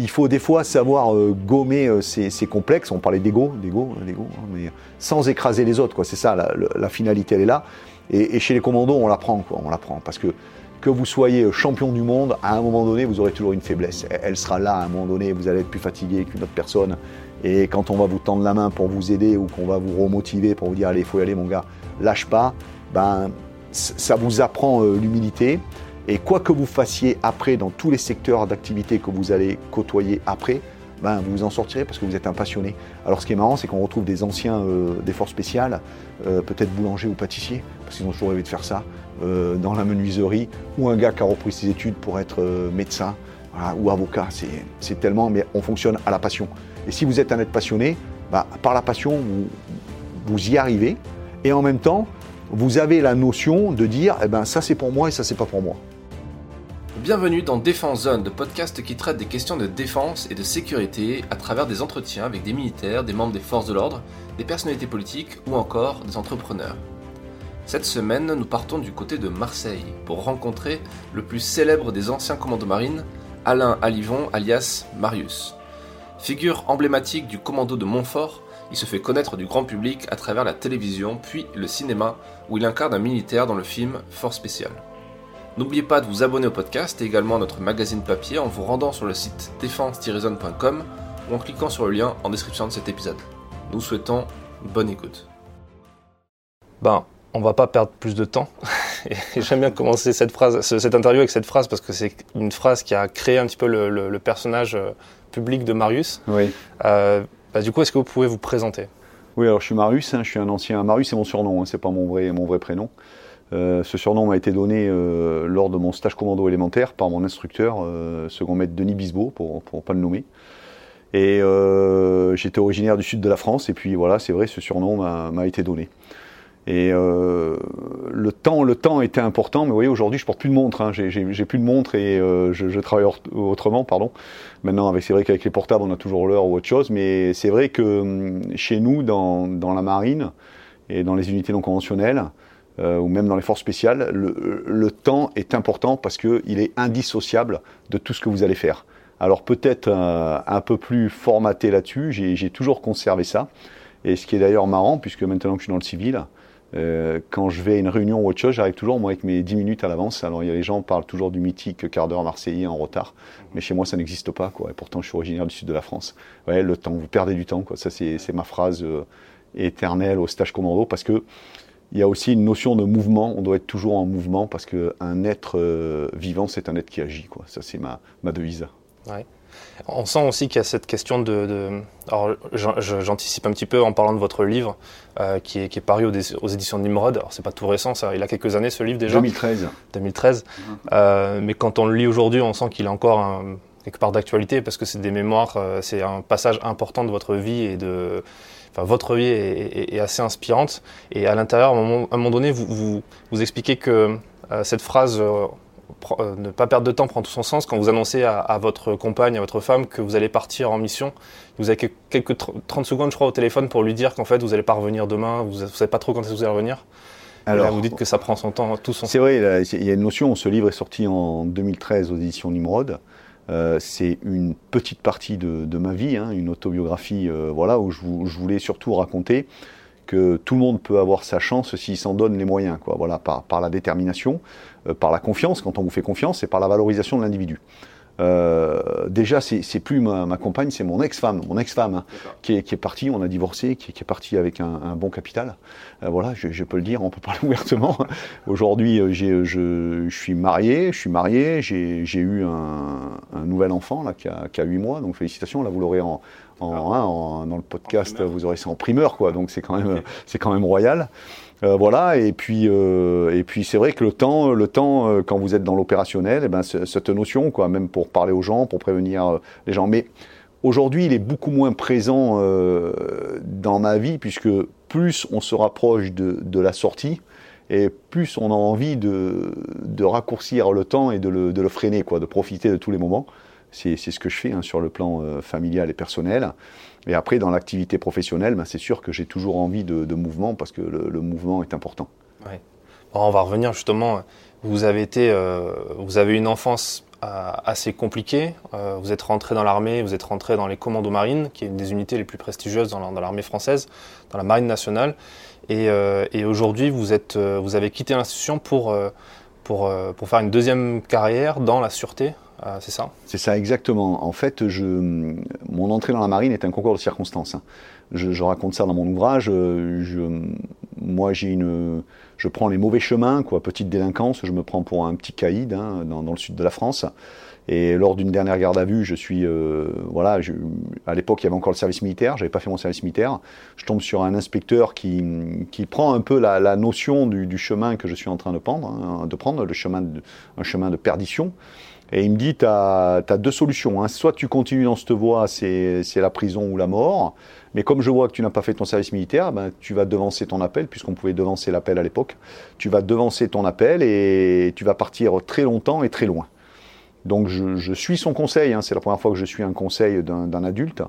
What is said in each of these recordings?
il faut des fois savoir euh, gommer euh, ces, complexes. On parlait d'ego, d'ego, hein, d'ego, hein, mais sans écraser les autres. C'est ça, la, finalité, elle est là. Et, chez les commandos, on l'apprend. On l'apprend parce que que vous soyez champion du monde, à un moment donné, vous aurez toujours une faiblesse. Elle- sera là à un moment donné. Vous allez être plus fatigué qu'une autre personne. Et quand on va vous tendre la main pour vous aider ou qu'on va vous remotiver pour vous dire allez, il faut y aller, mon gars, lâche pas. Ben, ça vous apprend euh, l'humilité. Et quoi que vous fassiez après, dans tous les secteurs d'activité que vous allez côtoyer après, ben, vous vous en sortirez parce que vous êtes un passionné. Alors ce qui est marrant, c'est qu'on retrouve des anciens euh, des forces spéciales, euh, peut-être boulanger ou pâtissier, parce qu'ils ont toujours rêvé de faire ça, euh, dans la menuiserie, ou un gars qui a repris ses études pour être euh, médecin ou avocat. C'est- C'est tellement, mais on fonctionne à la passion. Et si vous êtes un être passionné, bah, par la passion, vous, vous y arrivez. Et en même temps, vous avez la notion de dire, eh ben, ça c'est pour moi et ça c'est pas pour moi. Bienvenue dans Défense Zone, le podcast qui traite des questions de défense et de sécurité à travers des entretiens avec des militaires, des membres des forces de l'ordre, des personnalités politiques ou encore des entrepreneurs. Cette semaine, nous partons du côté de Marseille pour rencontrer le plus célèbre des anciens commandos marines, Alain Alivon alias Marius. Figure emblématique du commando de Montfort, il se fait connaître du grand public à travers la télévision puis le cinéma où il incarne un militaire dans le film Force Spéciale. N'oubliez pas de vous abonner au podcast et également à notre magazine papier en vous rendant sur le site défense-zone.com ou en cliquant sur le lien en description de cet épisode. Nous souhaitons une bonne écoute. Ben, on va pas perdre plus de temps. Et J'aime bien commencer cette phrase, ce- cette interview avec cette phrase parce que c'est une phrase qui a créé un petit peu le, le- le personnage euh, public de Marius. Oui. Euh, bah, du coup, est-ce que vous pouvez vous présenter? Oui, alors je suis Marius, hein, je suis un ancien. Marius, c'est mon surnom, hein, c'est pas mon vrai, mon vrai prénom. Euh, ce surnom m'a été donné euh, lors de mon stage commando élémentaire par mon instructeur, euh, second maître Denis Bisbeau, pour ne pas le nommer. Et j'étais originaire du sud de la France, et puis voilà, c'est vrai, ce surnom m'a été donné. Et le temps, le temps était important, mais vous voyez, aujourd'hui, je porte plus de montre. Hein, J'ai- plus de montre et je, travaille autrement, pardon. Maintenant, c'est vrai qu'avec les portables, on a toujours l'heure ou autre chose, mais c'est vrai que hum, chez nous, dans la marine et dans les unités non conventionnelles, euh, ou même dans les forces spéciales, le, le temps est important parce qu'il est indissociable de tout ce que vous allez faire. Alors peut-être euh, un peu plus formaté là-dessus, j'ai toujours conservé ça. Et ce qui est d'ailleurs marrant, puisque maintenant que je suis dans le civil, euh, quand je vais à une réunion ou autre chose, j'arrive toujours moi avec mes 10 minutes à l'avance. Alors il y a les gens parlent toujours du mythique quart d'heure marseillais en retard, mais chez moi ça n'existe pas quoi. Et pourtant je suis originaire du sud de la France. Ouais, le temps, vous perdez du temps quoi. Ça c'est c'est ma phrase euh, éternelle au stage commando parce que il y a aussi une notion de mouvement. On doit être toujours en mouvement parce qu'un être euh, vivant c'est un être qui agit quoi. Ça c'est ma ma devise. On sent aussi qu'il y a cette question de. de- alors, j'anticipe un petit peu en parlant de votre livre euh, qui, est, qui est paru aux, éditions de Nimrod. Alors, c'est pas tout récent, ça. Il a quelques années ce livre déjà, 2013. 2013. Euh, mais quand on le lit aujourd'hui, on sent qu'il a encore un- quelque part d'actualité parce que c'est des mémoires, euh, c'est un passage important de votre vie et de. Enfin, votre vie est, est- est assez inspirante. Et à l'intérieur, à un moment, donné, vous, vous, vous expliquez que euh, cette phrase. euh, euh, ne pas perdre de temps prend tout son sens quand vous annoncez à, à votre compagne, à votre femme que vous allez partir en mission. Vous avez que- quelques tr- 30 secondes, je crois, au téléphone pour lui dire qu'en fait, vous n'allez pas revenir demain, vous ne savez pas trop quand vous allez revenir. Là, vous dites que ça prend son temps, tout son C'est vrai, il y a une notion, ce livre est sorti en 2013 aux éditions Nimrod. Euh, c'est une petite partie de, ma vie, hein, une autobiographie euh, voilà, où je, vou- je voulais surtout raconter que tout le monde peut avoir sa chance s'il s'en donne les moyens, voilà, par, par la détermination, euh, par la confiance, quand on vous fait confiance, et par la valorisation de l'individu. Euh, déjà, c'est plus ma, ma compagne, c'est mon ex-femme, mon ex-femme hein, qui, est, qui est partie. On a divorcé, qui, qui est partie avec un, un bon capital. Euh, voilà, je, je peux le dire, on peut parler ouvertement. Aujourd'hui, euh, je, je suis marié, je suis marié, j'ai eu un, un nouvel enfant là qui a, qui a 8 mois, donc félicitations. Là, vous l'aurez en, en, hein, en- dans le podcast, vous aurez ça en primeur, quoi. Donc c'est quand même, c'est quand même royal. Euh, voilà, et puis, euh, et puis c'est vrai que le temps, le temps euh, quand vous êtes dans l'opérationnel, eh ben, cette notion, quoi, même pour parler aux gens, pour prévenir euh, les gens. Mais aujourd'hui, il est beaucoup moins présent euh, dans ma vie, puisque plus on se rapproche de, de la sortie, et plus on a envie de, de raccourcir le temps et de le, de le freiner, quoi, de profiter de tous les moments. C'est c'est ce que je fais hein, sur le plan euh, familial et personnel. Et après, dans l'activité professionnelle, ben, c'est sûr que j'ai toujours envie de, mouvement parce que le, mouvement est important. Bon, on va revenir justement. Vous avez été, euh, vous avez une enfance assez compliqué. vous êtes rentré dans l'armée, vous êtes rentré dans les commandos marines, qui est une des unités les plus prestigieuses dans l'armée française, dans la marine nationale. Et, aujourd'hui, vous, vous avez quitté l'institution pour, pour faire une deuxième carrière dans la sûreté euh, c'est ça C'est ça, exactement. En fait, mon entrée dans la marine est un concours de circonstances. Hein. Je, raconte ça dans mon ouvrage. Euh, moi, j'ai une, je prends les mauvais chemins, quoi, petite délinquance. Je me prends pour un petit caïd hein, dans, le sud de la France. Et lors d'une dernière garde à vue, je suis, euh, voilà, à l'époque il y avait encore le service militaire, j'avais pas fait mon service militaire. Je tombe sur un inspecteur qui, qui prend un peu la, notion du, chemin que je suis en train de prendre, hein, de prendre le chemin, un chemin de perdition. Et il me dit, tu as, deux solutions. Hein. Soit tu continues dans cette voie, c'est la prison ou la mort. Mais comme je vois que tu n'as pas fait ton service militaire, ben, tu vas devancer ton appel, puisqu'on pouvait devancer l'appel à l'époque. Tu vas devancer ton appel et tu vas partir très longtemps et très loin. Donc je, suis son conseil. Hein. C'est la première fois que je suis un conseil d'un adulte.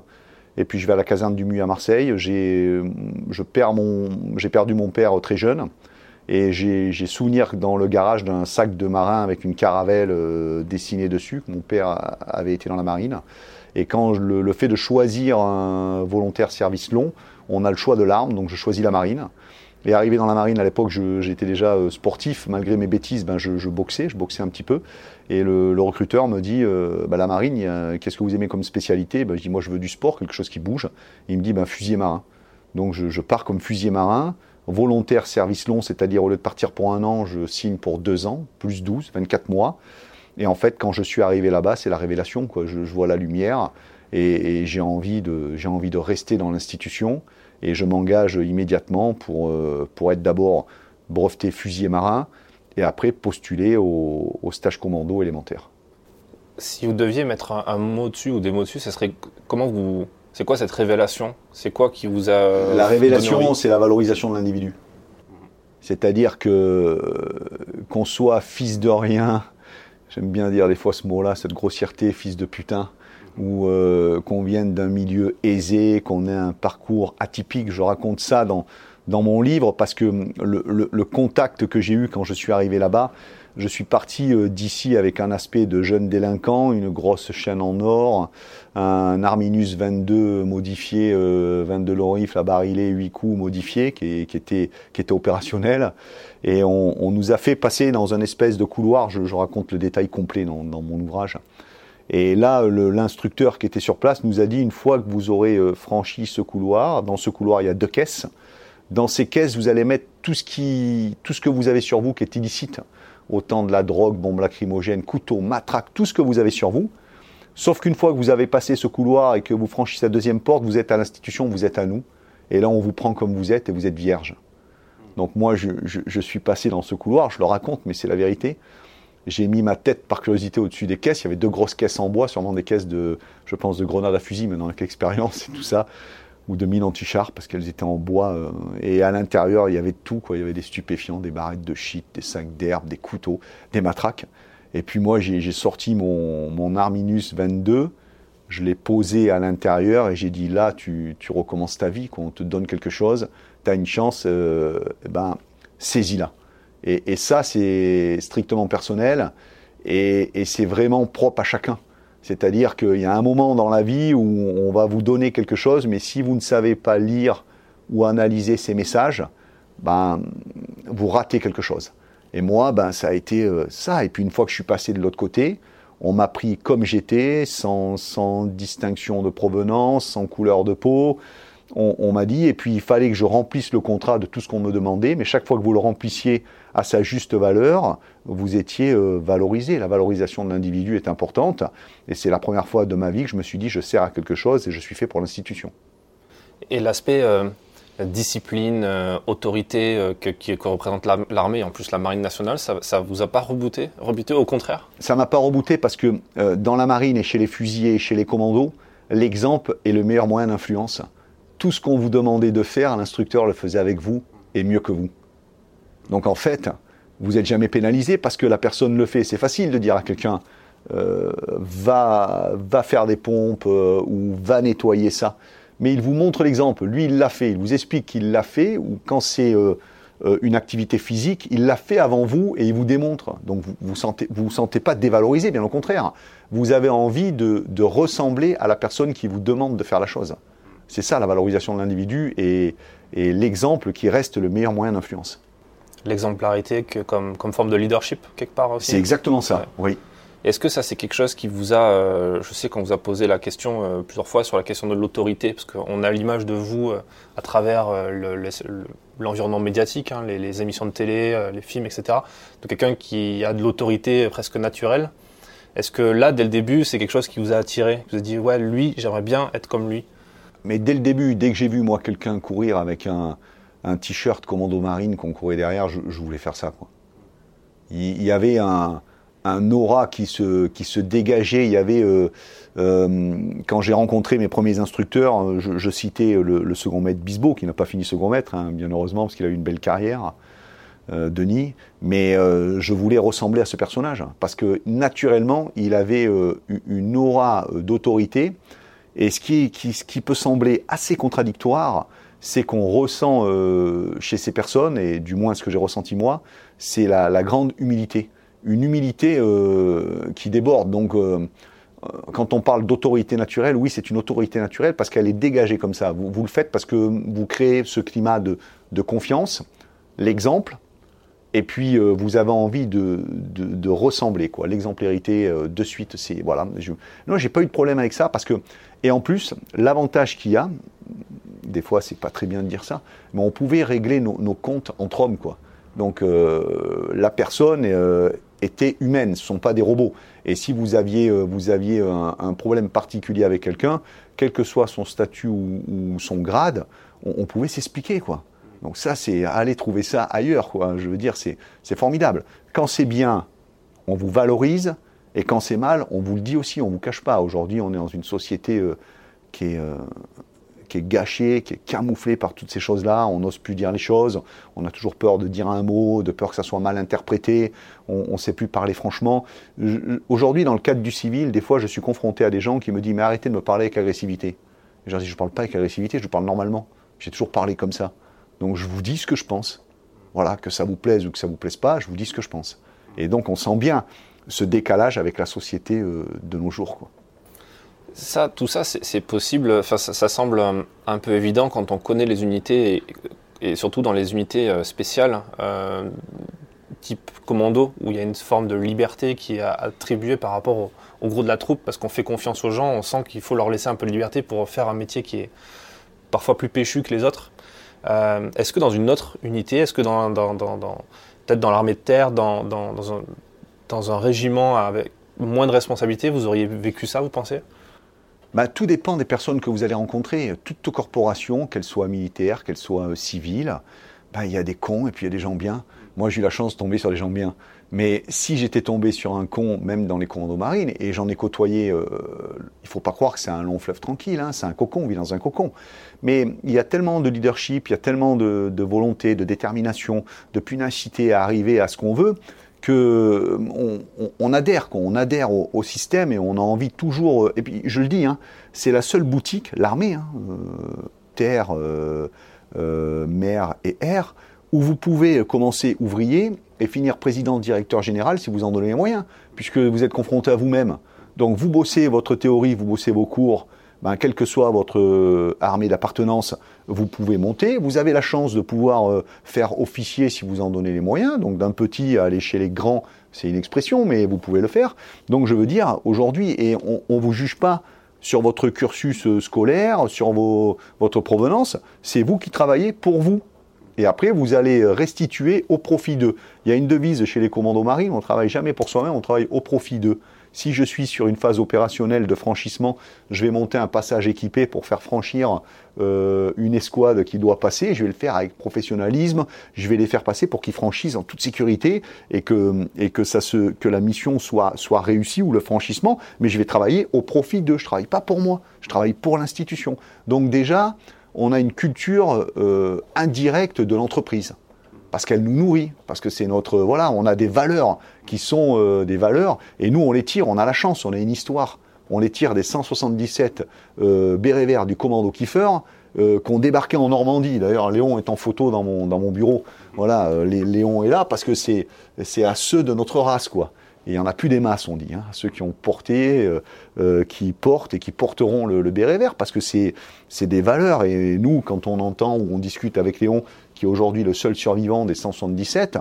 Et puis je vais à la caserne du MU à Marseille. J'ai perdu mon père très jeune. Et j'ai souvenir dans le garage d'un sac de marin avec une caravelle euh, dessinée dessus. Mon père avait été dans la marine. Et quand le, fait de choisir un volontaire service long, on a le choix de l'arme, donc je choisis la marine. Et arrivé dans la marine, à l'époque, j'étais déjà euh, sportif, malgré mes bêtises, ben, je, boxais, je boxais un petit peu. Et le, recruteur me dit, ben, la marine, qu'est-ce que vous aimez comme spécialité? Ben, Je dis, moi je veux du sport, quelque chose qui bouge. il me dit, ben, fusier marin. Donc je, je pars comme fusier marin volontaire service long, c'est-à-dire au lieu de partir pour un an, je signe pour deux ans, plus 12, 24 mois. Et en fait, quand je suis arrivé là-bas, c'est la révélation. Quoi. Je, vois la lumière et, j'ai envie, de, envie de rester dans l'institution. Et je m'engage immédiatement pour, euh, pour être d'abord breveté fusier marin et après postuler au, stage commando élémentaire. Si vous deviez mettre un, un mot dessus ou des mots dessus, ce serait comment vous, c'est quoi cette révélation? C'est quoi qui vous a... La révélation, c'est la valorisation de l'individu. C'est-à-dire que qu'on soit fils de rien, j'aime bien dire des fois ce mot-là, cette grossièreté, fils de putain, ou euh, qu'on vienne d'un milieu aisé, qu'on ait un parcours atypique. Je raconte ça dans, dans mon livre parce que le contact que j'ai eu quand je suis arrivé là-bas, je suis parti euh, d'ici avec un aspect de jeune délinquant, une grosse chaîne en or, un Arminus 22 modifié, 22 Lorif, à barillet 8 coups modifié, qui, était, opérationnel. Et on, nous a fait passer dans un espèce de couloir, je, raconte le détail complet dans, mon ouvrage. Et là, l'instructeur qui était sur place nous a dit, une fois que vous aurez euh, franchi ce couloir, dans ce couloir, il y a deux caisses. Dans ces caisses, vous allez mettre tout ce, que vous avez sur vous qui est illicite autant de la drogue, bombes lacrymogènes, couteaux, matraques, tout ce que vous avez sur vous. Sauf qu'une fois que vous avez passé ce couloir et que vous franchissez la deuxième porte, vous êtes à l'institution, vous êtes à nous. Et là, on vous prend comme vous êtes et vous êtes vierge. Donc moi, je, suis passé dans ce couloir, je le raconte, mais c'est la vérité. J'ai mis ma tête par curiosité au-dessus des caisses. Il y avait deux grosses caisses en bois, sûrement des caisses de, je pense, de grenades à fusil, maintenant avec l'expérience et tout ça ou de mines anti-char parce qu'elles étaient en bois. Euh, et à l'intérieur, il y avait tout. Quoi. Il y avait des stupéfiants, des barrettes de shit, des sacs d'herbe, des couteaux, des matraques. Et puis moi, j'ai sorti mon, mon, Arminus 22, je l'ai posé à l'intérieur et j'ai dit là, tu, recommences ta vie, qu'on te donne quelque chose, tu as une chance, euh, eh ben, saisis-la. Et, et, ça, c'est strictement personnel et, et c'est vraiment propre à chacun. C'est-à-dire qu'il y a un moment dans la vie où on va vous donner quelque chose, mais si vous ne savez pas lire ou analyser ces messages, ben, vous ratez quelque chose. Et moi, ben, ça a été euh, ça. Et puis une fois que je suis passé de l'autre côté, on m'a pris comme j'étais, sans, sans, distinction de provenance, sans couleur de peau. On, m'a dit, et puis il fallait que je remplisse le contrat de tout ce qu'on me demandait, mais chaque fois que vous le remplissiez à sa juste valeur, vous étiez euh, valorisé. La valorisation de l'individu est importante. Et c'est la première fois de ma vie que je me suis dit, je sers à quelque chose et je suis fait pour l'institution. Et l'aspect euh, discipline, euh, autorité que, que, représente l'armée, en plus la marine nationale, ça, ça vous a pas rebooté, rebuté au contraire? Ça m'a pas rebooté parce que dans la marine et chez les fusiliers et chez les commandos, l'exemple est le meilleur moyen d'influence. Tout ce qu'on vous demandait de faire, l'instructeur le faisait avec vous et mieux que vous. Donc en fait, vous n'êtes jamais pénalisé parce que la personne le fait. C'est facile de dire à quelqu'un euh, va, faire des pompes euh, ou va nettoyer ça. Mais il vous montre l'exemple. Lui, il l'a fait. Il vous explique qu'il l'a fait. Ou quand c'est euh, euh, une activité physique, il l'a fait avant vous et il vous démontre. Donc vous vous sentez, vous, sentez pas dévalorisé, bien au contraire. Vous avez envie de, ressembler à la personne qui vous demande de faire la chose. C'est ça la valorisation de l'individu et, l'exemple qui reste le meilleur moyen d'influence. L'exemplarité comme, comme forme de leadership quelque part aussi. C'est exactement ça, oui. Est-ce que ça, c'est quelque chose qui vous a, euh, je sais qu'on vous a posé la question euh, plusieurs fois sur la question de l'autorité, parce qu'on a l'image de vous euh, à travers l'environnement médiatique, hein, les, émissions de télé, les films, etc., de quelqu'un qui a de l'autorité presque naturelle. Est-ce que là, dès le début, c'est quelque chose qui vous a attiré Vous avez dit, ouais, lui, j'aimerais bien être comme lui? Mais dès le début, dès que j'ai vu, moi, quelqu'un courir avec un, t-shirt commando marine qu'on courait derrière, je, voulais faire ça. Il y avait un un aura qui se, qui se dégageait. Il y avait, euh, euh, quand j'ai rencontré mes premiers instructeurs, je, citais le, second maître Bisbeau, qui n'a pas fini second maître, hein, bien heureusement, parce qu'il a eu une belle carrière, euh, Denis. Mais je voulais ressembler à ce personnage, parce que naturellement, il avait une aura d'autorité. Et ce qui, qui, ce qui peut sembler assez contradictoire, c'est qu'on ressent chez ces personnes, et du moins ce que j'ai ressenti moi, c'est la, la grande humilité une humilité euh, qui déborde. Donc, euh, quand on parle d'autorité naturelle, oui, c'est une autorité naturelle parce qu'elle est dégagée comme ça. Vous, le faites parce que vous créez ce climat de, confiance, l'exemple, et puis euh, vous avez envie de, ressembler, quoi. L'exemplarité de suite, c'est voilà. Je, non, j'ai pas eu de problème avec ça parce que, et en plus, l'avantage qu'il y a, des fois, c'est pas très bien de dire ça, mais on pouvait régler nos, comptes entre hommes, quoi. Donc la personne étaient humaines, ce ne sont pas des robots. Et si vous aviez, euh, vous aviez un, problème particulier avec quelqu'un, quel que soit son statut ou, son grade, on, pouvait s'expliquer, quoi. Donc ça, c'est aller trouver ça ailleurs, quoi. Je veux dire, c'est formidable. Quand c'est bien, on vous valorise, et quand c'est mal, on vous le dit aussi, on ne vous cache pas. Aujourd'hui, on est dans une société euh, qui est euh, qui est gâché, qui est camouflé par toutes ces choses-là. On n'ose plus dire les choses. On a toujours peur de dire un mot, de peur que ça soit mal interprété. On ne sait plus parler franchement. Aujourd'hui, dans le cadre du civil, des fois, je suis confronté à des gens qui me disent Mais arrêtez de me parler avec agressivité. Et je dis Je ne parle pas avec agressivité, je parle normalement. J'ai toujours parlé comme ça. Donc je vous dis ce que je pense. Voilà, que ça vous plaise ou que ça vous plaise pas, je vous dis ce que je pense. Et donc on sent bien ce décalage avec la société euh, de nos jours. Ça, tout ça, c'est possible. ça, semble un, peu évident quand on connaît les unités et, surtout dans les unités euh, spéciales, euh, type commando, où il y a une forme de liberté qui est attribuée par rapport au, gros de la troupe, parce qu'on fait confiance aux gens, on sent qu'il faut leur laisser un peu de liberté pour faire un métier qui est parfois plus péchu que les autres. Euh, est-ce que dans une autre unité, est-ce que dans, peut-être dans l'armée de terre, dans, un, dans un régiment avec moins de responsabilités, vous auriez vécu ça, vous pensez? Bah, tout dépend des personnes que vous allez rencontrer. Toute corporation, qu'elle soit militaire, qu'elle soit euh, civile, bah, il y a des cons et puis il y a des gens bien. Moi, j'ai eu la chance de tomber sur des gens bien. Mais si j'étais tombé sur un con, même dans les commandos marines, et j'en ai côtoyé, euh, il faut pas croire que c'est un long fleuve tranquille, hein, c'est un cocon, on vit dans un cocon. Mais il y a tellement de leadership, il y a tellement de, de volonté, de détermination, de punacité à arriver à ce qu'on veut, on, adhère, on adhère au, système et on a envie toujours. Euh, et puis je le dis, hein, c'est la seule boutique, l'armée, hein, euh, terre, euh, mer et air, où vous pouvez commencer ouvrier et finir président, directeur général si vous en donnez les moyens, puisque vous êtes confronté à vous-même. Donc vous bossez votre théorie, vous bossez vos cours, ben, quelle que soit votre euh, armée d'appartenance, vous pouvez monter. Vous avez la chance de pouvoir euh, faire officier si vous en donnez les moyens. Donc d'un petit à aller chez les grands, c'est une expression, mais vous pouvez le faire. Donc je veux dire, aujourd'hui, et on ne vous juge pas sur votre cursus euh, scolaire, sur votre provenance, c'est vous qui travaillez pour vous. Et après, vous allez restituer au profit d'eux. Il y a une devise chez les commandos marines, on ne travaille jamais pour soi-même, on travaille au profit d'eux. Si je suis sur une phase opérationnelle de franchissement, je vais monter un passage équipé pour faire franchir euh, une escouade qui doit passer. Je vais le faire avec professionnalisme. Je vais les faire passer pour qu'ils franchissent en toute sécurité et que, la mission soit, réussie ou le franchissement. Mais je vais travailler au profit d'eux. Je travaille pas pour moi. Je travaille pour l'institution. Donc déjà, on a une culture euh, indirecte de l'entreprise parce qu'elle nous nourrit, parce que c'est notre voilà, on a des valeurs qui sont euh, des valeurs et nous on les tire, on a la chance, on a une histoire, on les tire des 177 euh, bérets verts du commando Kiefer, euh, qu'on débarquait en Normandie. D'ailleurs, Léon est en photo dans mon, dans mon bureau. Voilà, Léon est là parce que c'est à ceux de notre race, quoi. Et il n'y en a plus des masses, on dit. Hein, ceux qui ont porté, qui portent et qui porteront le, béret vert, parce que c'est des valeurs. Et nous, quand on entend ou on discute avec Léon, qui est aujourd'hui le seul survivant des 177,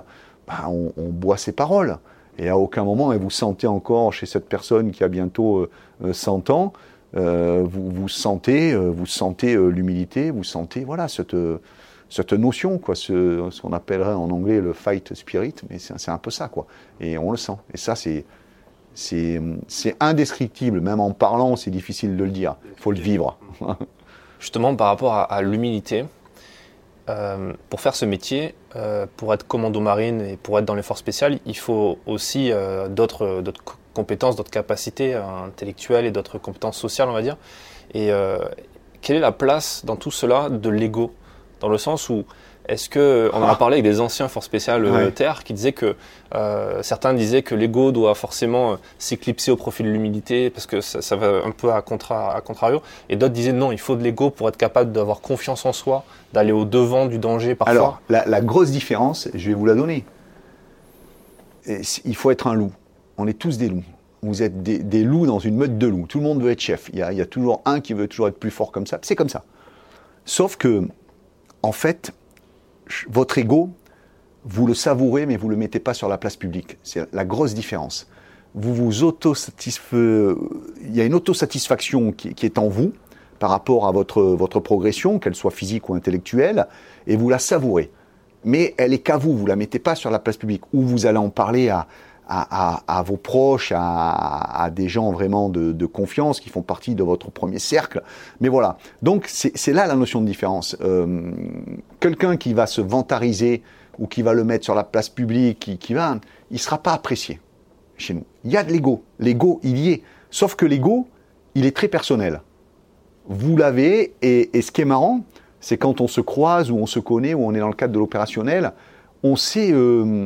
bah, on, boit ses paroles. Et à aucun moment, et vous sentez encore chez cette personne qui a bientôt 100 ans, euh, vous, vous, sentez, euh, vous sentez euh, l'humilité, vous sentez voilà cette, cette notion, quoi, ce, qu'on appellerait en anglais le fight spirit, mais c'est un peu ça, quoi. Et on le sent. Et ça, c'est c'est indescriptible. Même en parlant, c'est difficile de le dire. Il faut le vivre. Justement, par rapport à l'humilité, pour faire ce métier, pour être commando marine et pour être dans les forces spéciales, il faut aussi d'autres compétences, d'autres capacités euh, intellectuelles et d'autres compétences sociales, on va dire. Et euh, quelle est la place dans tout cela de l'ego? Dans le sens où, est-ce que, on en a ah. parlé avec des anciens forces spéciales euh, Terre qui disaient que, certains disaient que l'ego doit forcément s'éclipser au profit de l'humilité parce que ça, va un peu à, contra, à contrario. Et d'autres disaient non, il faut de l'ego pour être capable d'avoir confiance en soi, d'aller au devant du danger parfois. Alors, la, la grosse différence, je vais vous la donner. Il faut être un loup on est tous des loups. Vous êtes des, loups dans une meute de loups. Tout le monde veut être chef. Il y, a, toujours un qui veut toujours être plus fort comme ça. C'est comme ça. Sauf que, en fait, votre ego, vous le savourez, mais vous ne le mettez pas sur la place publique. C'est la grosse différence. Vous vous. Il y a une autosatisfaction qui, qui est en vous par rapport à votre, votre progression, qu'elle soit physique ou intellectuelle, et vous la savourez. Mais elle est qu'à vous, vous la mettez pas sur la place publique, ou vous allez en parler à, à, vos proches, à, des gens vraiment de, confiance qui font partie de votre premier cercle. Mais voilà, donc c'est là la notion de différence. Euh, quelqu'un qui va se vantariser ou qui va le mettre sur la place publique, qui, qui va, il ne sera pas apprécié chez nous. Il y a de l'ego. L'ego, il y est. Sauf que l'ego, il est très personnel. Vous l'avez, et, ce qui est marrant, c'est quand on se croise ou on se connaît ou on est dans le cadre de l'opérationnel, on sait euh,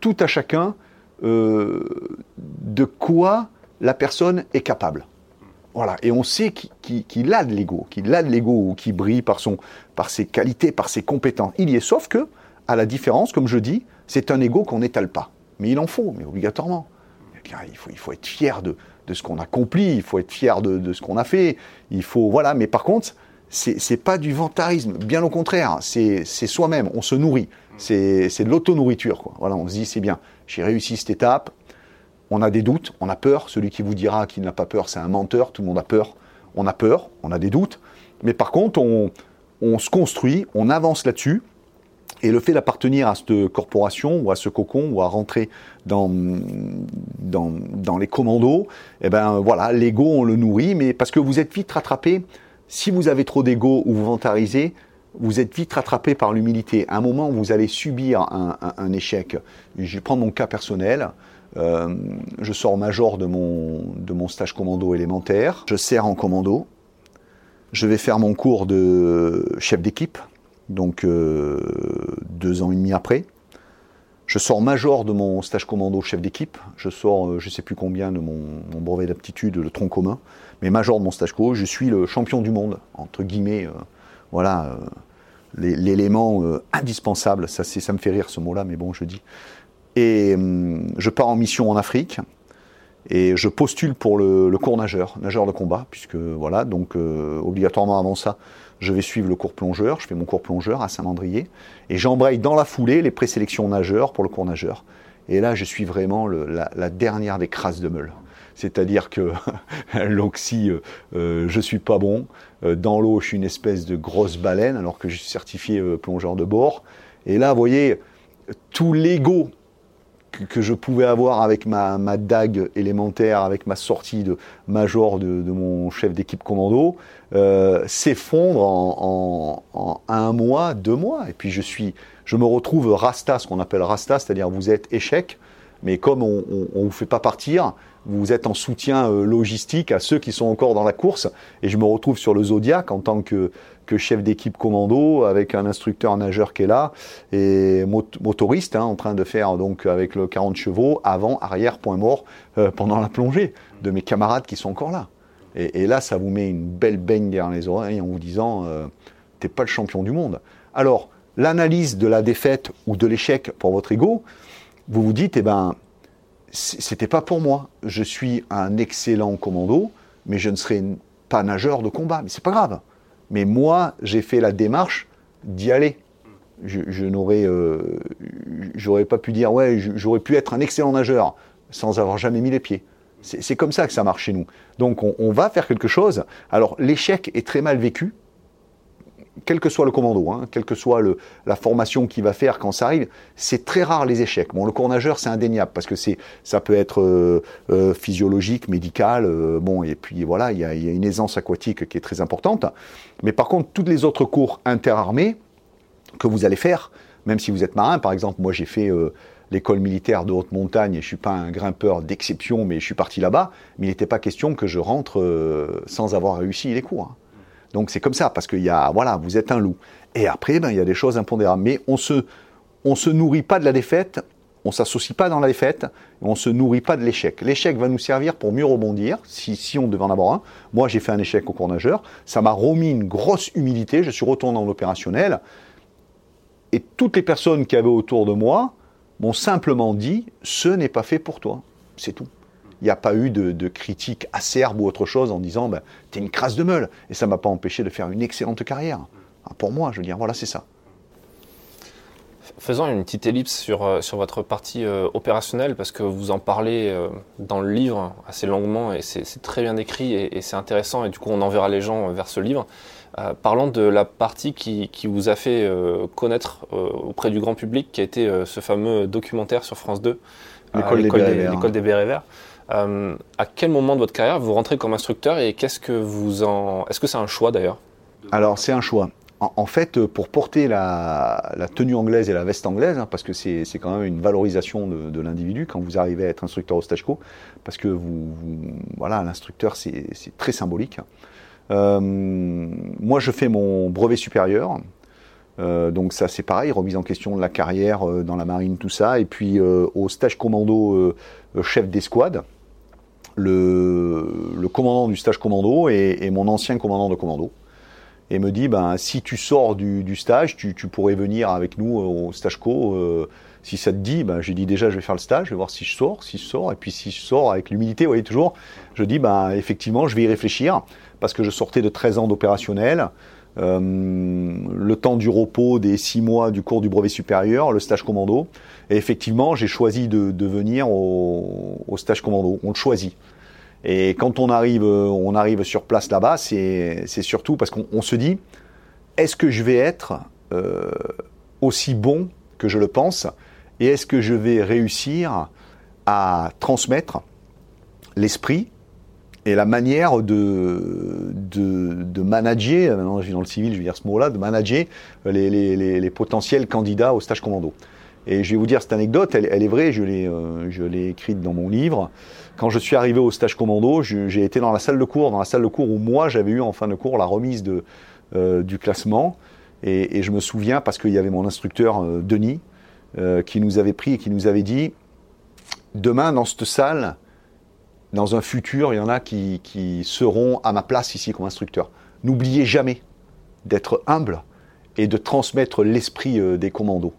tout à chacun de quoi la personne est capable. Voilà. Et on sait qu'il a de l'ego, qu'il a de l'ego ou qu'il brille par, son, par ses qualités, par ses compétences. Il y est, sauf que, à la différence, comme je dis, c'est un ego qu'on n'étale pas. Mais il en faut, mais obligatoirement. Eh il, faut, il faut être fier de, ce qu'on accomplit, il faut être fier de, ce qu'on a fait. Il faut, voilà. Mais par contre, c'est pas du ventarisme, bien au contraire, c'est soi-même, on se nourrit, c'est de l'auto-nourriture. Voilà, on se dit, c'est bien, j'ai réussi cette étape, on a des doutes, on a peur, celui qui vous dira qu'il n'a pas peur, c'est un menteur, tout le monde a peur, on a peur, on a des doutes, mais par contre, on, se construit, on avance là-dessus, et le fait d'appartenir à cette corporation ou à ce cocon ou à rentrer dans, dans, dans les commandos, eh ben voilà, l'ego on le nourrit, mais parce que vous êtes vite rattrapé. Si vous avez trop d'ego ou vous vantarisez, vous êtes vite rattrapé par l'humilité. À un moment, vous allez subir un, échec. Je prendre mon cas personnel. Euh, je sors major de mon, stage commando élémentaire. Je sers en commando. Je vais faire mon cours de chef d'équipe, donc euh, deux ans et demi après. Je sors major de mon stage commando chef d'équipe. Je sors, euh, je ne sais plus combien de mon, brevet d'aptitude, le tronc commun. Mais major de mon stage co, je suis le champion du monde, entre guillemets. Voilà, euh, l'élément indispensable. Ça, ça me fait rire ce mot-là, mais bon, je dis. Et hum, je pars en mission en Afrique. Et je postule pour le, le cours nageur, nageur de combat, puisque voilà, donc obligatoirement avant ça, je vais suivre le cours plongeur, je fais mon cours plongeur à Saint-Mandrier, et j'embraye dans la foulée les présélections nageurs pour le cours nageur. Et là, je suis vraiment la, dernière des crasses de meule. C'est-à-dire que l'oxy, je euh, euh, je suis pas bon. Euh, dans l'eau, je suis une espèce de grosse baleine, alors que je suis certifié plongeur de bord. Et là, vous voyez, tout l'ego que, je pouvais avoir avec ma, dague élémentaire, avec ma sortie de major de, mon chef d'équipe commando, euh, s'effondre en, un mois, deux mois. Et puis je suis, je me retrouve rasta, ce qu'on appelle rasta, c'est-à-dire vous êtes échec, mais comme on ne vous fait pas partir, vous êtes en soutien euh, logistique à ceux qui sont encore dans la course. Et je me retrouve sur le Zodiac en tant que, chef d'équipe commando avec un instructeur nageur qui est là et motoriste hein, en train de faire donc avec le 40 chevaux avant, arrière, point mort euh, pendant la plongée de mes camarades qui sont encore là. Et, là, ça vous met une belle baigne derrière les oreilles en vous disant, euh, t'es pas le champion du monde. Alors, l'analyse de la défaite ou de l'échec pour votre ego, vous vous dites, eh ben, c'était pas pour moi. Je suis un excellent commando, mais je ne serai pas nageur de combat. Mais c'est pas grave. Mais moi, j'ai fait la démarche d'y aller. Je, n'aurais, euh, j'aurais pas pu dire, ouais, j'aurais pu être un excellent nageur sans avoir jamais mis les pieds. C'est comme ça que ça marche chez nous. Donc on, on va faire quelque chose. Alors l'échec est très mal vécu quel que soit le commando, hein, quelle que soit le, la formation qu'il va faire quand ça arrive, c'est très rare les échecs. Bon, le cours nageur, c'est indéniable parce que c'est, ça peut être euh, euh, physiologique, médical, euh, bon, et puis voilà, il y, a, y, a, une aisance aquatique qui est très importante. Mais par contre, tous les autres cours interarmés que vous allez faire, même si vous êtes marin, par exemple, moi j'ai fait l'école militaire de haute montagne et je suis pas un grimpeur d'exception, mais je suis parti là-bas, mais il n'était pas question que je rentre sans avoir réussi les cours. Hein. Donc c'est comme ça, parce que y a, voilà, vous êtes un loup. Et après, ben, il y a des choses impondérables. Mais on se, se nourrit pas de la défaite, on s'associe pas dans la défaite, on se nourrit pas de l'échec. L'échec va nous servir pour mieux rebondir, si, si on devait en avoir un. Moi, j'ai fait un échec au cours nageur, ça m'a remis une grosse humilité, je suis retourné dans l'opérationnel, et toutes les personnes qui avaient autour de moi m'ont simplement dit, ce n'est pas fait pour toi, c'est tout il n'y a pas eu de, de, critique acerbe ou autre chose en disant ben, t'es une crasse de meule. Et ça ne m'a pas empêché de faire une excellente carrière. Ah, pour moi, je veux dire, voilà, c'est ça. Faisons une petite ellipse sur, euh, sur votre partie euh, opérationnelle, parce que vous en parlez euh, dans le livre assez longuement, et c'est très bien écrit, et, c'est intéressant, et du coup on enverra les gens vers ce livre. parlons de la partie qui, qui vous a fait connaître auprès du grand public, qui a été ce fameux documentaire sur France 2, l'école des, des Bérets Verts. Euh, à quel moment de votre carrière vous rentrez comme instructeur et qu'est-ce que vous en. Est-ce que c'est un choix d'ailleurs? Alors, c'est un choix. En, fait, pour porter la, tenue anglaise et la veste anglaise, hein, parce que c'est quand même une valorisation de, l'individu quand vous arrivez à être instructeur au stage co, parce que vous, voilà, l'instructeur, c'est très symbolique. Euh, moi, je fais mon brevet supérieur. Euh, donc ça c'est pareil, remise en question de la carrière dans la marine, tout ça. Et puis au stage commando chef d'escouade, le, commandant du stage commando et, mon ancien commandant de commando. Et me dit, ben, si tu sors du, stage, tu, pourrais venir avec nous au stage co. Euh, si ça te dit, ben, j'ai dit déjà, je vais faire le stage, je vais voir si je sors, si je sors. Et puis si je sors avec l'humilité, vous voyez toujours, je dis, ben, effectivement, je vais y réfléchir parce que je sortais de 13 ans d'opérationnel. Euh, le temps du repos des 6 mois du cours du brevet supérieur, le stage commando. Et effectivement, j'ai choisi de, venir au, stage commando. On le choisit. Et quand on arrive, on arrive sur place là-bas, c'est surtout parce qu'on se dit, est-ce que je vais être euh, aussi bon que je le pense? Et est-ce que je vais réussir à transmettre l'esprit et la manière de, de, de manager, maintenant je suis dans le civil, je vais dire ce mot-là, de manager les, les, les potentiels candidats au stage commando. Et je vais vous dire cette anecdote, elle, est vraie, je l'ai, euh, je l'ai écrite dans mon livre. Quand je suis arrivé au stage commando, j'ai été dans la salle de cours, dans la salle de cours où moi j'avais eu en fin de cours la remise de, euh, du classement. Et, je me souviens parce qu'il y avait mon instructeur euh, Denis qui nous avait pris et qui nous avait dit demain dans cette salle, dans un futur, il y en a qui, seront à ma place ici comme instructeur. N'oubliez jamais d'être humble et de transmettre l'esprit des commandos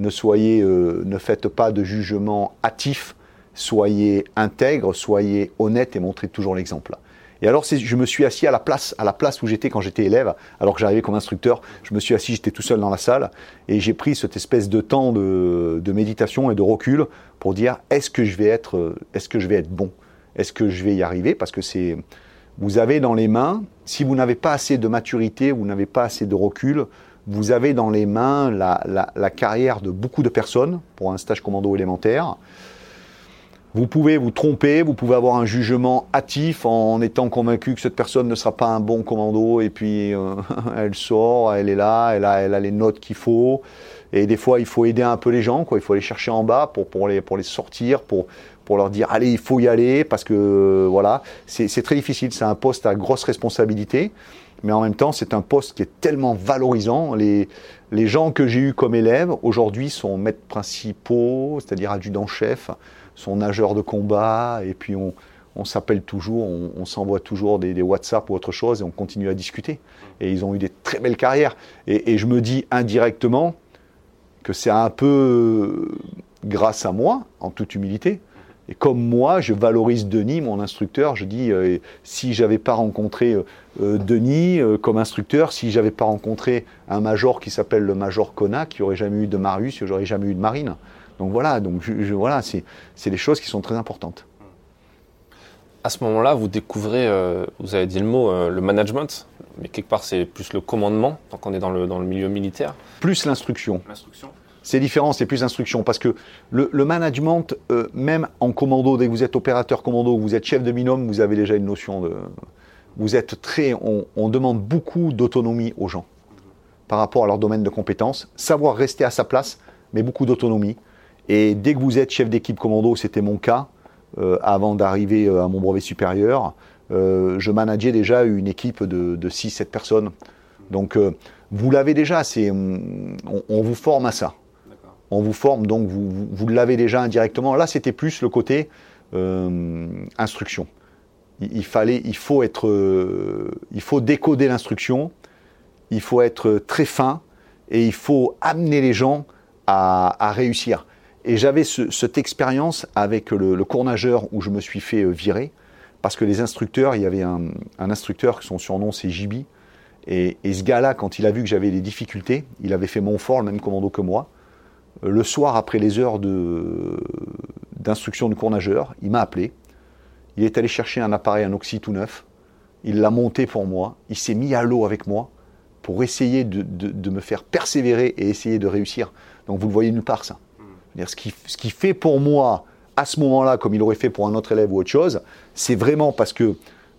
ne soyez, euh, ne faites pas de jugement hâtif, soyez intègre, soyez honnête et montrez toujours l'exemple. Et alors, je me suis assis à la place, à la place où j'étais quand j'étais élève, alors que j'arrivais comme instructeur. Je me suis assis, j'étais tout seul dans la salle, et j'ai pris cette espèce de temps de, de, méditation et de recul pour dire est-ce que je vais être, est-ce que je vais être bon, est-ce que je vais y arriver, parce que c'est, vous avez dans les mains, si vous n'avez pas assez de maturité, vous n'avez pas assez de recul, vous avez dans les mains la, carrière de beaucoup de personnes pour un stage commando élémentaire. Vous pouvez vous tromper, vous pouvez avoir un jugement hâtif en étant convaincu que cette personne ne sera pas un bon commando et puis euh, elle sort, elle est là, elle a, elle a les notes qu'il faut. Et des fois, il faut aider un peu les gens, quoi. il faut aller chercher en bas pour, pour, les, pour les sortir, pour, pour leur dire allez, il faut y aller parce que voilà, c'est très difficile, c'est un poste à grosse responsabilité mais en même temps, c'est un poste qui est tellement valorisant. Les, les gens que j'ai eus comme élèves, aujourd'hui, sont maîtres principaux, c'est-à-dire adjudants-chefs, sont nageurs de combat, et puis on, on s'appelle toujours, on, s'envoie toujours des, WhatsApp ou autre chose et on continue à discuter. Et ils ont eu des très belles carrières. Et, je me dis indirectement que c'est un peu grâce à moi, en toute humilité. Et comme moi, je valorise Denis, mon instructeur, je dis, euh, si j'avais pas rencontré euh, euh, Denis comme instructeur, si j'avais pas rencontré un major qui s'appelle le major Konak, il n'y aurait jamais eu de Marius, il n'y aurait jamais eu de Marine. Donc voilà, donc je, voilà, c'est des choses qui sont très importantes à ce moment-là, vous découvrez, euh, vous avez dit le mot, euh, le management, mais quelque part c'est plus le commandement, donc on est dans le, dans le milieu militaire. Plus l'instruction. C'est différent, c'est plus l'instruction, parce que le, management, euh, même en commando, dès que vous êtes opérateur commando, vous êtes chef de binôme, vous avez déjà une notion de... Vous êtes très... On, demande beaucoup d'autonomie aux gens par rapport à leur domaine de compétences, savoir rester à sa place, mais beaucoup d'autonomie. Et dès que vous êtes chef d'équipe commando, c'était mon cas, euh, avant d'arriver euh, à mon brevet supérieur, je manageais déjà une équipe de, de 6-7 personnes. Donc vous l'avez déjà, on, vous forme à ça. On vous forme, donc vous, vous, l'avez déjà indirectement. Là, c'était plus le côté instruction. Il, fallait, il faut être, il faut décoder l'instruction, il faut être très fin et il faut amener les gens à, réussir. Et j'avais cette expérience avec le, cours nageur où je me suis fait euh, virer, parce que les instructeurs, il y avait un, instructeur, son surnom c'est Jibi, et, ce gars-là, quand il a vu que j'avais des difficultés, il avait fait mon fort, le même commando que moi. Le soir, après les heures d'instruction de, cours nageur, il m'a appelé. Il est allé chercher un appareil, un oxy tout neuf. Il l'a monté pour moi. Il s'est mis à l'eau avec moi pour essayer de, me faire persévérer et essayer de réussir. Donc vous le voyez nulle part ça. Ce qui fait pour moi, à ce moment-là, comme il aurait fait pour un autre élève ou autre chose, c'est vraiment parce que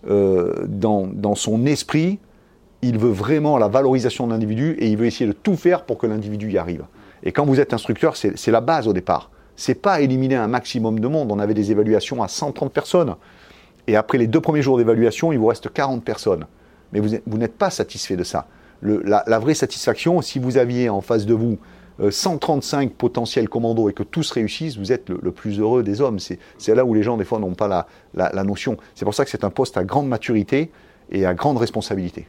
euh, dans, dans, son esprit, il veut vraiment la valorisation de l'individu et il veut essayer de tout faire pour que l'individu y arrive. Et quand vous êtes instructeur, c'est la base au départ. C'est pas éliminer un maximum de monde. On avait des évaluations à 130 personnes. Et après les deux premiers jours d'évaluation, il vous reste 40 personnes. Mais vous, vous n'êtes pas satisfait de ça. Le, la, la, vraie satisfaction, si vous aviez en face de vous 135 euh, potentiels commandos et que tous réussissent, vous êtes le, plus heureux des hommes. C'est là où les gens, des fois, n'ont pas la, la, notion. C'est pour ça que c'est un poste à grande maturité et à grande responsabilité.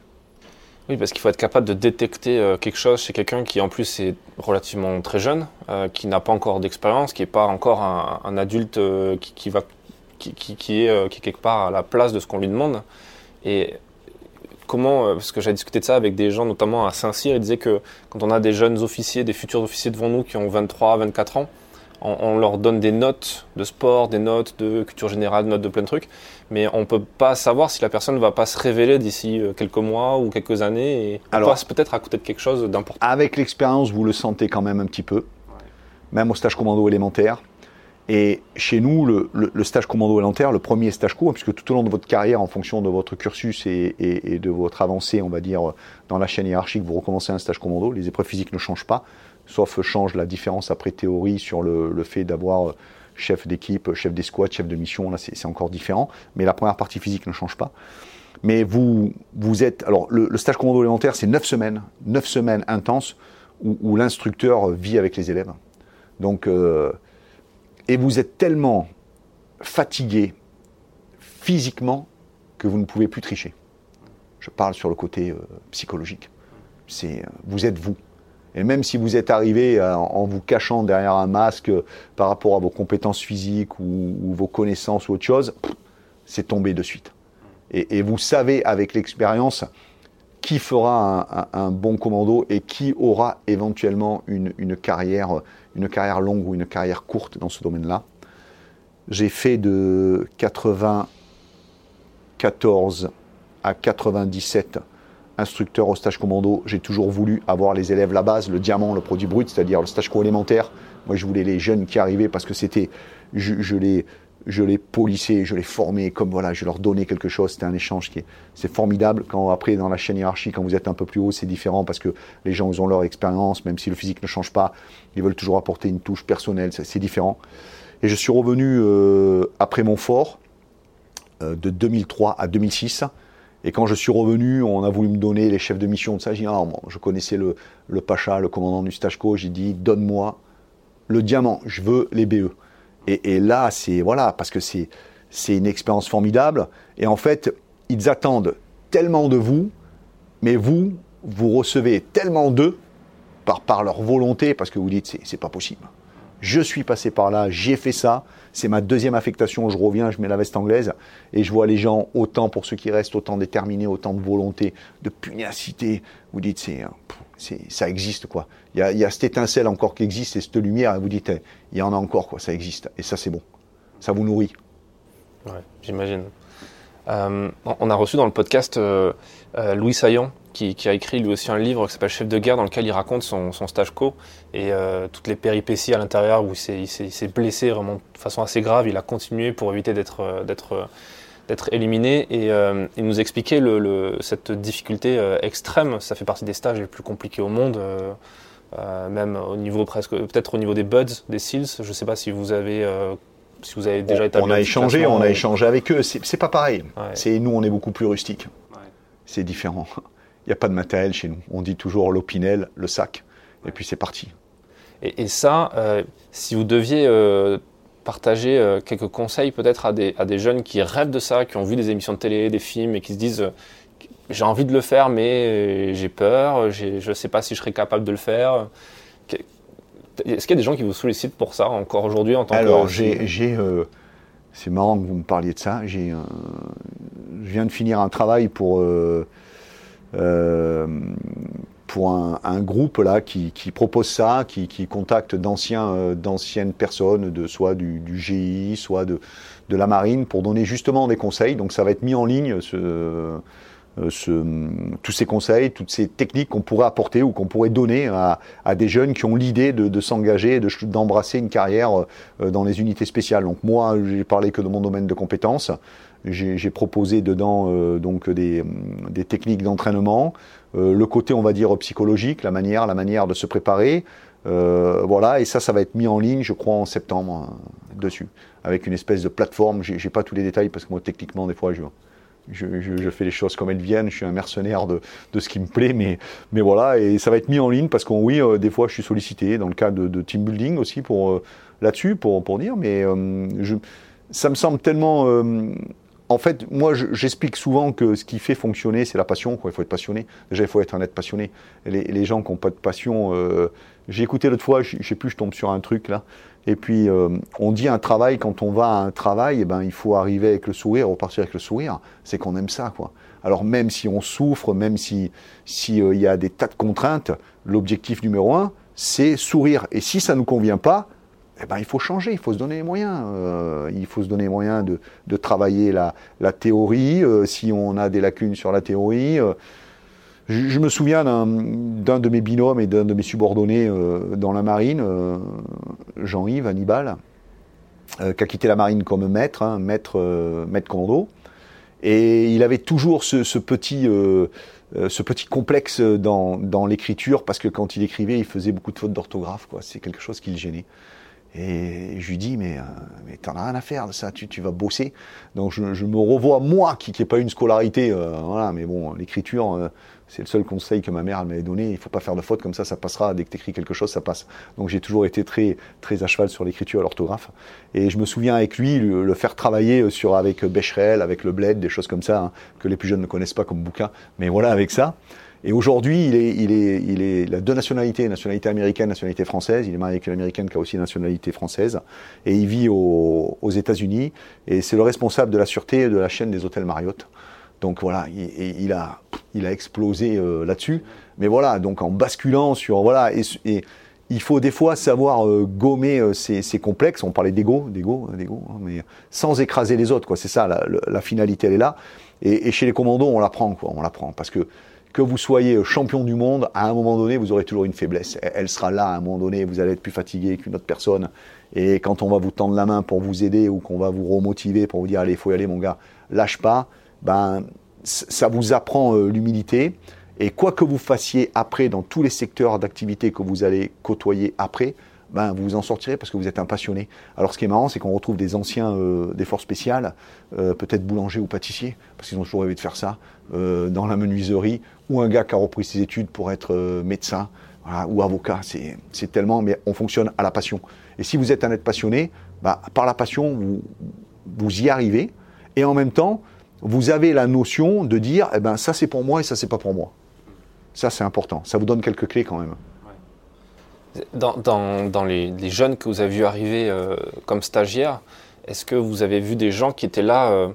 Oui, parce qu'il faut être capable de détecter euh, quelque chose chez quelqu'un qui, en plus, est relativement très jeune, euh, qui n'a pas encore d'expérience, qui n'est pas encore un, adulte qui, qui, est, qui est quelque part à la place de ce qu'on lui demande. Et comment, euh, parce que j'ai discuté de ça avec des gens, notamment à Saint-Cyr, ils disaient que quand on a des jeunes officiers, des futurs officiers devant nous qui ont 23, 24 ans, on, leur donne des notes de sport, des notes de culture générale, des notes de plein de trucs, mais on ne peut pas savoir si la personne ne va pas se révéler d'ici euh, quelques mois ou quelques années et Alors, passe peut-être à côté de quelque chose d'important. Avec l'expérience, vous le sentez quand même un petit peu, même au stage commando élémentaire. Et chez nous, le, stage commando élémentaire, le premier stage court, puisque tout au long de votre carrière, en fonction de votre cursus et, de votre avancée, on va dire, dans la chaîne hiérarchique, vous recommencez un stage commando. Les épreuves physiques ne changent pas, sauf change la différence après théorie sur le, fait d'avoir chef d'équipe, chef d'escouade, chef de mission. Là, c'est encore différent. Mais la première partie physique ne change pas. Mais vous, vous êtes. Alors, le, stage commando élémentaire, c'est 9 semaines, 9 semaines intenses où, l'instructeur vit avec les élèves. Donc, euh, et vous êtes tellement fatigué physiquement que vous ne pouvez plus tricher. Je parle sur le côté euh, psychologique. C'est euh, vous êtes vous. Et même si vous êtes arrivé euh, en vous cachant derrière un masque par rapport à vos compétences physiques ou, vos connaissances ou autre chose, c'est tombé de suite. Et, vous savez avec l'expérience qui fera un, bon commando et qui aura éventuellement une, une carrière une carrière longue ou une carrière courte dans ce domaine-là. J'ai fait de 94 à 97 instructeur au stage commando. J'ai toujours voulu avoir les élèves la base, le diamant, le produit brut, c'est-à-dire le stage co-élémentaire. Moi, je voulais les jeunes qui arrivaient parce que c'était, je, je les, je les polissais, je les formais, comme voilà, je leur donnais quelque chose. C'était un échange qui est, c'est formidable. Quand après, dans la chaîne hiérarchique, quand vous êtes un peu plus haut, c'est différent parce que les gens, ils ont leur expérience, même si le physique ne change pas, ils veulent toujours apporter une touche personnelle, c'est, différent. Et je suis revenu euh, après mon fort, euh, de 2003 à 2006. Et quand je suis revenu, on a voulu me donner les chefs de mission de ça. J'ai ah, je connaissais le, Pacha, le commandant du Stachko. J'ai dit, donne-moi le diamant, je veux les BE. Et, là, c'est voilà, parce que c'est c'est une expérience formidable. Et en fait, ils attendent tellement de vous, mais vous, vous recevez tellement d'eux par, par leur volonté, parce que vous dites, c'est pas possible. Je suis passé par là, j'ai fait ça, c'est ma deuxième affectation, je reviens, je mets la veste anglaise, et je vois les gens, autant pour ceux qui restent, autant déterminés, autant de volonté, de pugnacité. Vous dites, c'est, ça existe, quoi. Il y, a, cette étincelle encore qui existe, et cette lumière, et vous dites, il y en a encore, quoi, ça existe. Et ça, c'est bon. Ça vous nourrit. Ouais, j'imagine. Euh, on a reçu dans le podcast euh, euh, Louis Saillant, qui, a écrit lui aussi un livre qui s'appelle Chef de guerre, dans lequel il raconte son, stage co et toutes les péripéties à l'intérieur où il s'est blessé vraiment de façon assez grave. Il a continué pour éviter d'être d'être éliminé et il nous expliquait le, cette difficulté extrême. Ça fait partie des stages les plus compliqués au monde. même au niveau presque, peut-être au niveau des buds, des SEALs. Je ne sais pas si vous avez si vous avez déjà On a échangé, on a échangé avec eux. C'est pas pareil. C'est nous, on est beaucoup plus rustique. C'est différent. Il n'y a pas de matériel chez nous. On dit toujours l'opinel, le sac, et puis c'est parti. Et, ça, euh, si vous deviez euh, partager euh, quelques conseils peut-être à des, à des, jeunes qui rêvent de ça, qui ont vu des émissions de télé, des films et qui se disent j'ai envie de le faire mais j'ai peur, je ne sais pas si je serai capable de le faire. Est-ce qu'il y a des gens qui vous sollicitent pour ça encore aujourd'hui en tant Alors, j'ai, euh, c'est marrant que vous me parliez de ça. J'ai, je viens de finir un travail pour, pour un, groupe là qui, propose ça, qui, contacte d'anciens, d'anciennes personnes, de, soit du, GI, soit de, de la marine, pour donner justement des conseils. Donc ça va être mis en ligne. Euh, tous ces conseils, toutes ces techniques qu'on pourrait apporter ou qu'on pourrait donner à, des jeunes qui ont l'idée de, s'engager, d'embrasser une carrière euh, dans les unités spéciales. Donc moi, j'ai parlé que de mon domaine de compétences. J'ai proposé dedans euh, donc des, techniques d'entraînement, le côté on va dire psychologique, la manière, la manière de se préparer. voilà, et ça, ça va être mis en ligne, je crois, en septembre dessus, avec une espèce de plateforme. J'ai pas tous les détails parce que moi, techniquement, des fois, je, je, fais les choses comme elles viennent, je suis un mercenaire de, ce qui me plaît, mais, mais voilà, et ça va être mis en ligne parce que oui, euh, des fois je suis sollicité dans le cadre de, team building aussi pour euh, là-dessus, pour, pour dire, mais euh, je, ça me semble tellement. En fait, moi j'explique souvent que ce qui fait fonctionner, c'est la passion, il faut être passionné. Déjà, il faut être un être passionné. Les, gens qui n'ont pas de passion, j'ai écouté l'autre fois, je, je sais plus, je tombe sur un truc là. Et puis, euh, on dit un travail, quand on va à un travail, eh ben, il faut arriver avec le sourire, repartir avec le sourire. C'est qu'on aime ça, quoi. Alors, même si on souffre, même s'il si, euh, y a des tas de contraintes, l'objectif numéro un, c'est sourire. Et si ça ne nous convient pas, eh ben, il faut changer, il faut se donner les moyens. Euh, il faut se donner les moyens de, travailler la, théorie, si on a des lacunes sur la théorie. Je, me souviens d'un de mes binômes et d'un de mes subordonnés euh, dans la marine, euh, Jean-Yves Hannibal, euh, qui a quitté la marine comme maître, hein, maître, maître commando. Et il avait toujours ce, petit, ce petit complexe dans l'écriture, parce que quand il écrivait, il faisait beaucoup de fautes d'orthographe. C'est quelque chose qui le gênait. Et je lui dis, mais, mais t'en as rien à faire de ça, tu, tu vas bosser. Donc je, me revois, moi, qui n'ai pas eu une scolarité, voilà, mais bon, l'écriture, c'est le seul conseil que ma mère m'avait donné. Il ne faut pas faire de faute, comme ça, ça passera. Dès que tu écris quelque chose, ça passe. Donc j'ai toujours été très, très à cheval sur l'écriture et l'orthographe. Et je me souviens avec lui, le, faire travailler sur, avec Becherel, avec le Bled, des choses comme ça, hein, que les plus jeunes ne connaissent pas comme bouquin. Mais voilà, avec ça. Et aujourd'hui, il est, il est, il est, il a deux nationalités, nationalité américaine, nationalité française. Il est marié avec une américaine qui a aussi nationalité française. Et il vit aux, aux États-Unis. Et c'est le responsable de la sûreté de la chaîne des hôtels Marriott. Donc voilà, il, a, il a explosé euh, là-dessus. Mais voilà, donc en basculant sur. Voilà, et, il faut des fois savoir euh, gommer euh, ces, complexes. On parlait d'ego, d'ego, hein, d'ego, hein, mais sans écraser les autres. Quoi. C'est ça, la, finalité, elle est là. Et, chez les commandos, on l'apprend, quoi. On l'apprend. Parce que que vous soyez champion du monde, à un moment donné, vous aurez toujours une faiblesse. Elle sera là à un moment donné, vous allez être plus fatigué qu'une autre personne. Et quand on va vous tendre la main pour vous aider ou qu'on va vous remotiver pour vous dire allez, il faut y aller mon gars, lâche pas, ben, ça vous apprend euh, l'humilité. Et quoi que vous fassiez après, dans tous les secteurs d'activité que vous allez côtoyer après, ben, vous vous en sortirez parce que vous êtes un passionné. Alors ce qui est marrant, c'est qu'on retrouve des anciens euh, des forces spéciales, euh, peut-être boulanger ou pâtissier, parce qu'ils ont toujours rêvé de faire ça, dans la menuiserie, ou un gars qui a repris ses études pour être médecin ou avocat. C'est tellement, mais on fonctionne à la passion. Et si vous êtes un être passionné, bah, par la passion, vous, vous y arrivez, et en même temps, vous avez la notion de dire, eh ben ça c'est pour moi et ça c'est pas pour moi. Ça c'est important. Ça vous donne quelques clés quand même. Dans, les, jeunes que vous avez vu arriver euh, comme stagiaires, est-ce que vous avez vu des gens qui étaient là euh,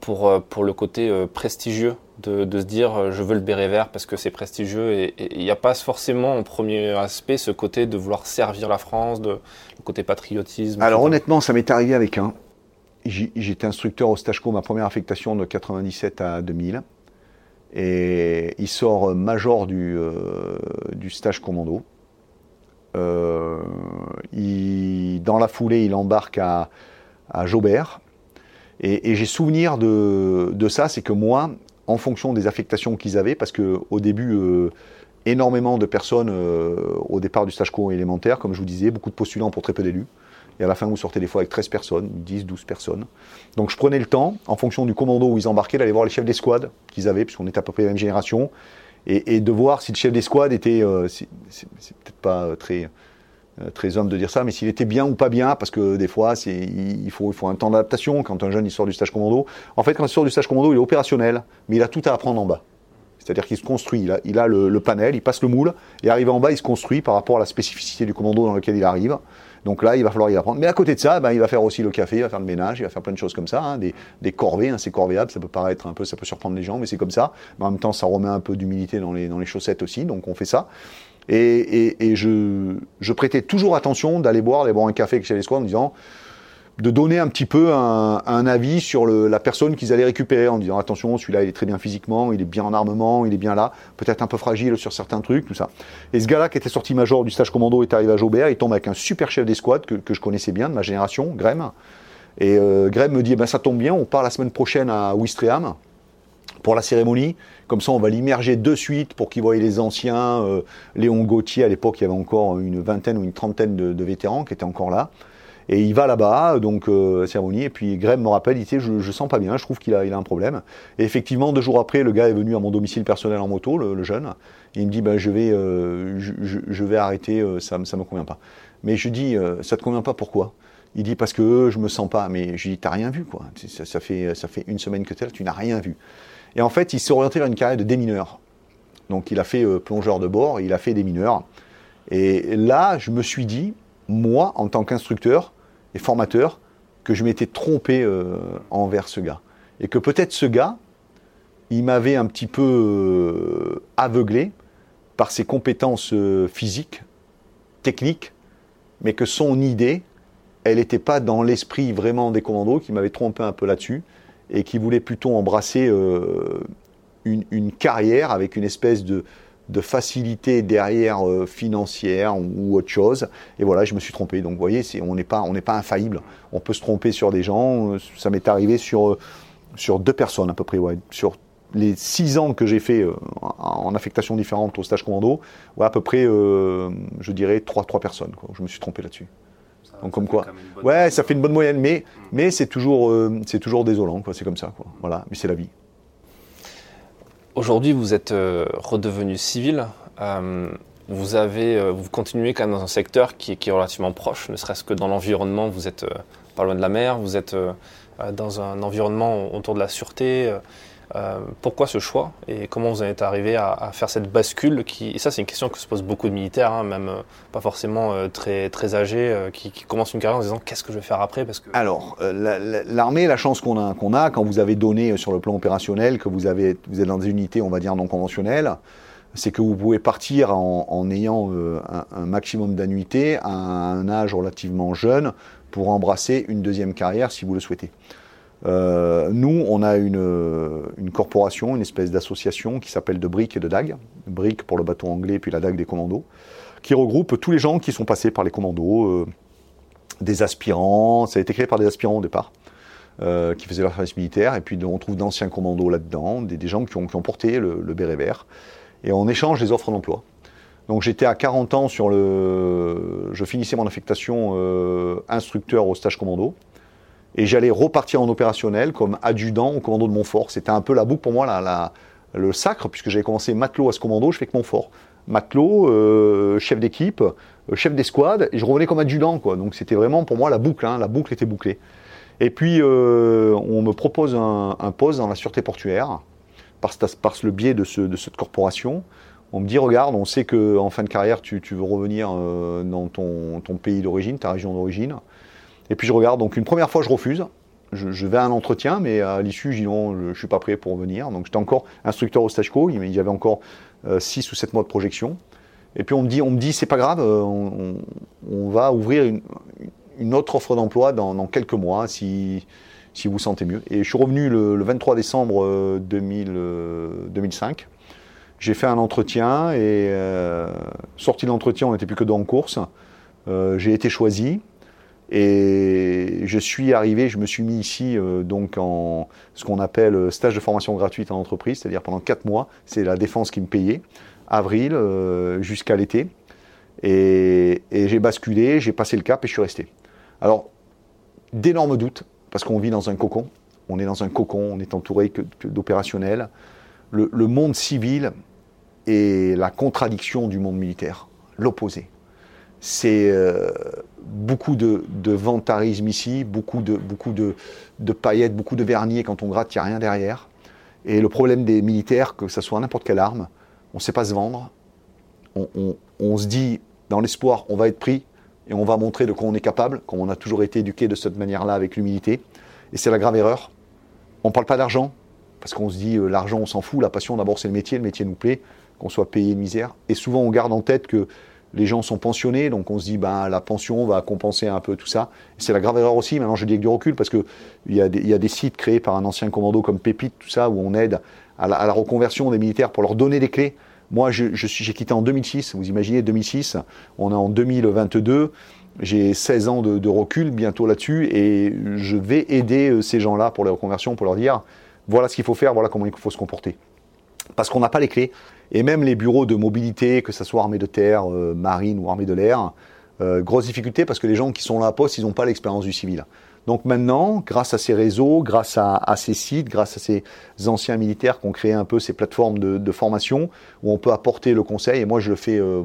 pour, euh, pour le côté prestigieux de, se dire je veux le béret vert parce que c'est prestigieux et il n'y a pas forcément en premier aspect ce côté de vouloir servir la France, de, le côté patriotisme Alors honnêtement, ça m'est arrivé avec un. J'étais instructeur au stage co, ma première affectation de 97 à 2000. Et il sort major du, du stage commando. Euh, dans la foulée, il embarque à, Jaubert. Et, j'ai souvenir de, ça, c'est que moi, en fonction des affectations qu'ils avaient, parce qu'au début, euh, énormément de personnes euh, au départ du stage co élémentaire, comme je vous disais, beaucoup de postulants pour très peu d'élus. Et à la fin, vous sortez des fois avec 13 personnes, 10, 12 personnes. Donc je prenais le temps, en fonction du commando où ils embarquaient, d'aller voir les chefs d'escouade qu'ils avaient, puisqu'on était à peu près la même génération, et, de voir si le chef d'escouade était, c'est peut-être pas très euh, très homme de dire ça, mais s'il était bien ou pas bien, parce que des fois, il faut, il faut un temps d'adaptation quand un jeune il sort du stage commando. En fait, quand il sort du stage commando, il est opérationnel, mais il a tout à apprendre en bas. C'est-à-dire qu'il se construit, il a, a le, panel, il passe le moule, et arrivé en bas, il se construit par rapport à la spécificité du commando dans lequel il arrive. Donc là, il va falloir y apprendre. Mais à côté de ça, ben, il va faire aussi le café, il va faire le ménage, il va faire plein de choses comme ça, hein, des, corvées, hein, c'est corvéable, ça peut paraître un peu, ça peut surprendre les gens, mais c'est comme ça. Mais en même temps, ça remet un peu d'humilité dans les, dans les chaussettes aussi, donc on fait ça. Et, je, prêtais toujours attention d'aller boire, d'aller boire un café avec les Squad en disant de donner un petit peu un, avis sur la personne qu'ils allaient récupérer en disant attention celui-là il est très bien physiquement, il est bien en armement, il est bien là, peut-être un peu fragile sur certains trucs, tout ça. Et ce gars-là qui était sorti major du stage commando est arrivé à Jaubert, il tombe avec un super chef d'escouade que, que je connaissais bien de ma génération, Graham. Et euh, Graham me dit eh ben, ça tombe bien, on part la semaine prochaine à Ouistreham pour la cérémonie. Comme ça, on va l'immerger de suite pour qu'il voie les anciens. Euh, Léon Gauthier, à l'époque, il y avait encore une vingtaine ou une trentaine de, vétérans qui étaient encore là. Et il va là-bas, donc euh, cérémonie, et puis Graham me rappelle, il dit je, je sens pas bien, je trouve qu'il a, il a un problème. Et effectivement, deux jours après, le gars est venu à mon domicile personnel en moto, le, jeune, et il me dit ben, je, vais, euh, je, vais arrêter, ça ne me convient pas. Mais je dis ça te convient pas, pourquoi? Il dit parce que je me sens pas. Mais je dis t'as rien vu quoi. Ça, ça, fait ça fait une semaine que tu es là, tu n'as rien vu. Et en fait, il s'est orienté vers une carrière de démineur. Donc il a fait euh, plongeur de bord, il a fait démineur. Et là, je me suis dit, moi, en tant qu'instructeur et formateur, que je m'étais trompé euh, envers ce gars. Et que peut-être ce gars, il m'avait un petit peu euh, aveuglé par ses compétences physiques, techniques, mais que son idée, elle n'était pas dans l'esprit vraiment des commandos, qui m'avait trompé un peu là-dessus et qui voulait plutôt embrasser euh, une, carrière avec une espèce de, facilité derrière euh, financière ou, autre chose. Et voilà, je me suis trompé. Donc vous voyez, on n'est pas, on pas infaillible. On peut se tromper sur des gens. Ça m'est arrivé sur, sur deux personnes à peu près. Ouais. Sur les six ans que j'ai fait euh, en affectation différente au stage commando, ouais, à peu près, je dirais, trois, trois personnes. Quoi. Je me suis trompé là-dessus. Donc comme quoi, ouais, ça fait une bonne moyenne, mais, mm. mais c'est toujours, euh, c'est toujours désolant, quoi. C'est comme ça, quoi. Voilà, mais c'est la vie. Aujourd'hui, vous êtes euh, redevenu civil. Euh, vous avez, vous continuez quand même dans un secteur qui, qui est relativement proche, ne serait-ce que dans l'environnement. Vous êtes pas loin de la mer, vous êtes dans un environnement autour de la sûreté. Euh, pourquoi ce choix et comment vous en êtes arrivé à, faire cette bascule qui, et ça c'est une question que se posent beaucoup de militaires, hein, même euh, pas forcément euh, très, très âgés, qui, commencent une carrière en se disant qu'est-ce que je vais faire après? Parce que... Alors, l'armée, la, chance qu'on a, qu'on a, quand vous avez donné sur le plan opérationnel, que vous, avez, vous êtes dans des unités, on va dire, non conventionnelles, c'est que vous pouvez partir en, ayant un, un, maximum d'annuités à un âge relativement jeune pour embrasser une deuxième carrière si vous le souhaitez. Euh, nous, on a une, corporation, une espèce d'association qui s'appelle de Brick et de DAG, Brick pour le bateau anglais, puis la DAG des commandos, qui regroupe tous les gens qui sont passés par les commandos, euh, des aspirants, ça a été créé par des aspirants au départ, euh, qui faisaient leur service militaire, et puis on trouve d'anciens commandos là-dedans, des, gens qui ont, porté le, béret vert, et on échange les offres d'emploi. Donc j'étais à 40 ans sur le... Je finissais mon affectation instructeur au stage commando et j'allais repartir en opérationnel comme adjudant au commando de Montfort. C'était un peu la boucle pour moi, le sacre, puisque j'avais commencé matelot à ce commando, je fais que Montfort. Matelot, euh, chef d'équipe, euh, chef d'escouade, et je revenais comme adjudant. Quoi. Donc c'était vraiment pour moi la boucle, hein, la boucle était bouclée. Et puis, on me propose un, poste dans la sûreté portuaire, par, le biais de, ce, de cette corporation. On me dit, regarde, on sait qu'en fin de carrière, tu, veux revenir dans ton pays d'origine, ta région d'origine. Et puis je regarde, donc une première fois, je refuse je, vais à un entretien, mais à l'issue, je dis non, je ne suis pas prêt pour venir. Donc j'étais encore instructeur au stage co, il y avait encore 6 euh, ou 7 mois de projection. Et puis on me dit, on me dit c'est pas grave, euh, on, va ouvrir une, autre offre d'emploi dans, quelques mois si, si vous sentez mieux. Et je suis revenu le, 23 décembre 2000, euh, 2005. J'ai fait un entretien et sorti de l'entretien, on n'était plus que deux en course. j'ai été choisi. Et je suis arrivé, je me suis mis ici euh, donc en ce qu'on appelle euh, stage de formation gratuite en entreprise, c'est-à-dire pendant 4 mois, c'est la défense qui me payait, avril euh, jusqu'à l'été. Et, j'ai basculé, j'ai passé le cap et je suis resté. Alors, d'énormes doutes, parce qu'on vit dans un cocon, on est dans un cocon, on est entouré que, d'opérationnels. Le, le monde civil est la contradiction du monde militaire, l'opposé c'est euh, beaucoup de, vantarisme ici, beaucoup, de, paillettes, beaucoup de vernis, quand on gratte, il n'y a rien derrière. Et le problème des militaires, que ce soit n'importe quelle arme, on ne sait pas se vendre. On, se dit, dans l'espoir, on va être pris et on va montrer de quoi on est capable, comme on a toujours été éduqué de cette manière-là avec l'humilité. Et c'est la grave erreur. On ne parle pas d'argent, parce qu'on se dit, euh, l'argent, on s'en fout. La passion, d'abord, c'est le métier. Le métier nous plaît, qu'on soit payé misère. Et souvent, on garde en tête que les gens sont pensionnés, donc on se dit ben, la pension va compenser un peu tout ça. C'est la grave erreur aussi, maintenant je dis avec du recul, parce qu'il y, a des, y a des sites créés par un ancien commando comme Pépite, tout ça, où on aide à la, reconversion des militaires pour leur donner des clés. Moi, j'ai je, j'ai quitté en 2006, vous imaginez 2006, on est en 2022, j'ai 16 ans de, de recul bientôt là-dessus, et je vais aider euh, ces gens-là pour les reconversions, pour leur dire voilà ce qu'il faut faire, voilà comment il faut se comporter. Parce qu'on n'a pas les clés. Et même les bureaux de mobilité, que ce soit armée de terre, euh, marine ou armée de l'air, euh, grosse difficulté parce que les gens qui sont là à poste, ils n'ont pas l'expérience du civil. Donc maintenant, grâce à ces réseaux, grâce à, ces sites, grâce à ces anciens militaires qui ont créé un peu ces plateformes de, formation où on peut apporter le conseil, et moi je le fais euh,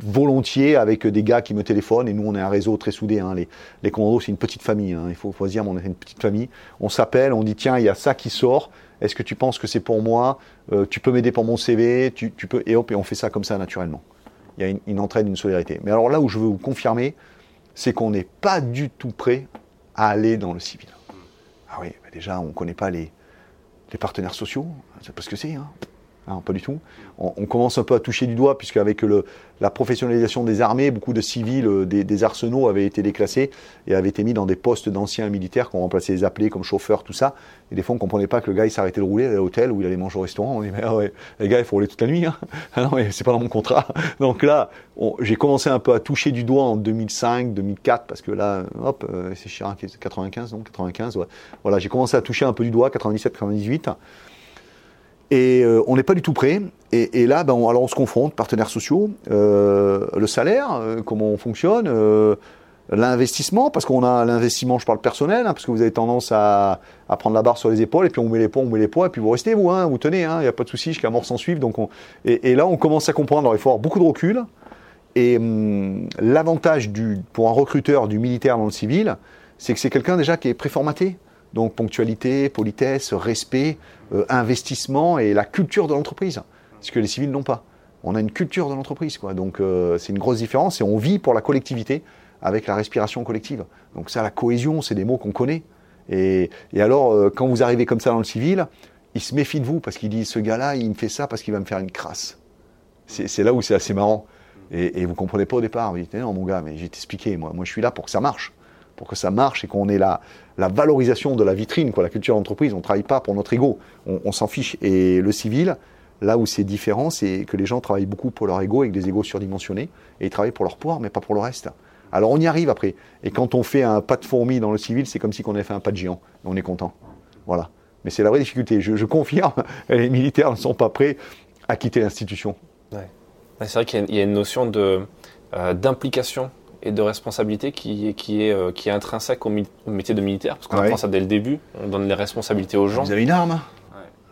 volontiers avec des gars qui me téléphonent, et nous on est un réseau très soudé, hein. les, commandos c'est une petite famille, hein. il faut, faut dire, on est une petite famille, on s'appelle, on dit tiens il y a ça qui sort, est-ce que tu penses que c'est pour moi euh, Tu peux m'aider pour mon CV tu, peux et hop et on fait ça comme ça naturellement. Il y a une, entraide, une solidarité. Mais alors là où je veux vous confirmer, c'est qu'on n'est pas du tout prêt à aller dans le civil. Ah oui, bah déjà on ne connaît pas les, partenaires sociaux, c'est pas ce que c'est. Hein, pas du tout. On, commence un peu à toucher du doigt, puisqu'avec le, la professionnalisation des armées, beaucoup de civils euh, des, arsenaux avaient été déclassés et avaient été mis dans des postes d'anciens militaires qui ont remplacé les appelés comme chauffeurs, tout ça. Et des fois, on ne comprenait pas que le gars, il s'arrêtait de rouler à l'hôtel ou il allait manger au restaurant. On dit, mais ah les gars, il faut rouler toute la nuit. Hein. Ah non, mais c'est pas dans mon contrat. Donc là, j'ai commencé un peu à toucher du doigt en 2005, 2004, parce que là, hop, euh, c'est Chirac, 95, non 95, Voilà, j'ai commencé à toucher un peu du doigt, 97, 98. Et euh, on n'est pas du tout prêt. Et, là, ben, on, alors on se confronte, partenaires sociaux, euh, le salaire, euh, comment on fonctionne, l'investissement, parce qu'on a l'investissement, je parle personnel, hein, parce que vous avez tendance à, prendre la barre sur les épaules, et puis on met les poids, on met les poids, et puis vous restez, vous, hein, vous tenez, il hein, n'y a pas de souci, jusqu'à mort sans suivre. Donc et, là, on commence à comprendre, alors il faut avoir beaucoup de recul. Et hum, l'avantage pour un recruteur du militaire dans le civil, c'est que c'est quelqu'un déjà qui est préformaté. Donc ponctualité, politesse, respect, euh, investissement et la culture de l'entreprise, ce que les civils n'ont pas. On a une culture de l'entreprise, quoi. Donc euh, c'est une grosse différence et on vit pour la collectivité avec la respiration collective. Donc ça, la cohésion, c'est des mots qu'on connaît. Et, alors, euh, quand vous arrivez comme ça dans le civil, il se méfie de vous parce qu'il dit ce gars-là, il me fait ça parce qu'il va me faire une crasse. C'est là où c'est assez marrant. Et, et vous comprenez pas au départ. Vous dites non mon gars, mais j'ai t'expliqué. Moi, moi je suis là pour que ça marche pour que ça marche et qu'on ait la, la valorisation de la vitrine, quoi, la culture d'entreprise. On ne travaille pas pour notre ego, on, s'en fiche. Et le civil, là où c'est différent, c'est que les gens travaillent beaucoup pour leur ego avec des égos surdimensionnés et ils travaillent pour leur pouvoir, mais pas pour le reste. Alors on y arrive après. Et quand on fait un pas de fourmi dans le civil, c'est comme si on avait fait un pas de géant. On est content. Voilà. Mais c'est la vraie difficulté. Je, confirme, les militaires ne sont pas prêts à quitter l'institution. C'est vrai qu'il y, a une notion euh, d'implication et de responsabilité qui, qui, est, euh, qui est intrinsèque au, métier de militaire, parce qu'on apprend ça dès le début, on donne les responsabilités aux gens. Vous avez une arme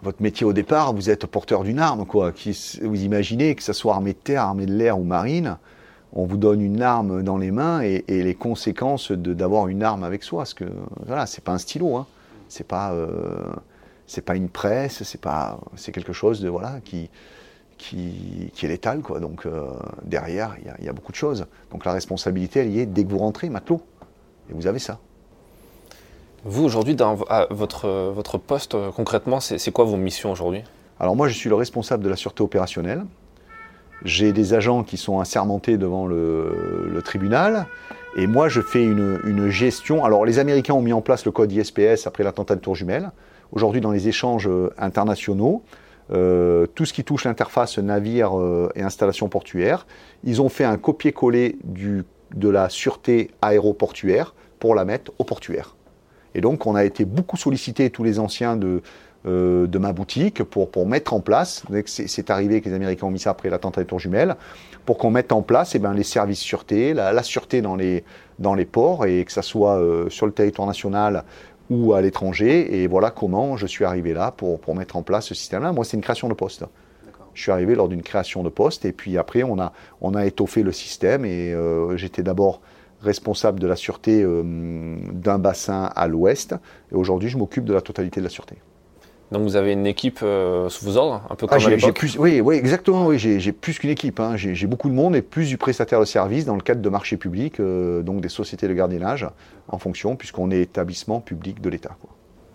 Votre métier au départ, vous êtes porteur d'une arme, quoi. Qui, vous imaginez que ce soit armée de terre, armée de l'air ou marine, on vous donne une arme dans les mains et, les conséquences d'avoir une arme avec soi. Parce que voilà, c'est pas un stylo, hein. c'est pas, c'est pas une presse, c'est pas, c'est quelque chose de voilà qui qui, qui est létal quoi. Donc derrière, il y, a beaucoup de choses. Donc la responsabilité, elle y est dès que vous rentrez, matelot, et vous avez ça. Vous, aujourd'hui, dans votre, votre poste, euh, concrètement, c'est quoi vos missions aujourd'hui? Alors moi, je suis le responsable de la sûreté opérationnelle. J'ai des agents qui sont assermentés devant le, tribunal. Et moi, je fais une, gestion. Alors, les Américains ont mis en place le code ISPS après l'attentat de Tour Jumelle. Aujourd'hui, dans les échanges euh, internationaux, euh, tout ce qui touche l'interface navire et installation portuaire, ils ont fait un copier-coller de la sûreté aéroportuaire pour la mettre au portuaire. Et donc, on a été beaucoup sollicité, tous les anciens de, euh, ma boutique, pour, mettre en place, c'est arrivé que les Américains ont mis ça après l'attentat des tours jumelles, pour qu'on mette en place eh ben, les services sûreté, la, sûreté dans les, dans les ports, et que ça soit euh, sur le territoire national ou à l'étranger. Et voilà comment je suis arrivé là pour, pour mettre en place ce système-là. Moi, c'est une création de poste. Je suis arrivé lors d'une création de poste, et puis après, on a, on a étoffé le système, et euh, j'étais d'abord responsable de la sûreté euh, d'un bassin à l'ouest. Et aujourd'hui, je m'occupe de la totalité de la sûreté. Donc vous avez une équipe euh, sous vos ordres, un peu ah, comme à l'époque Oui, oui, exactement. Oui, j'ai plus qu'une équipe. Hein. J'ai beaucoup de monde et plus du prestataire de service dans le cadre de marchés publics, euh, donc des sociétés de gardiennage en fonction, puisqu'on est établissement public de l'État.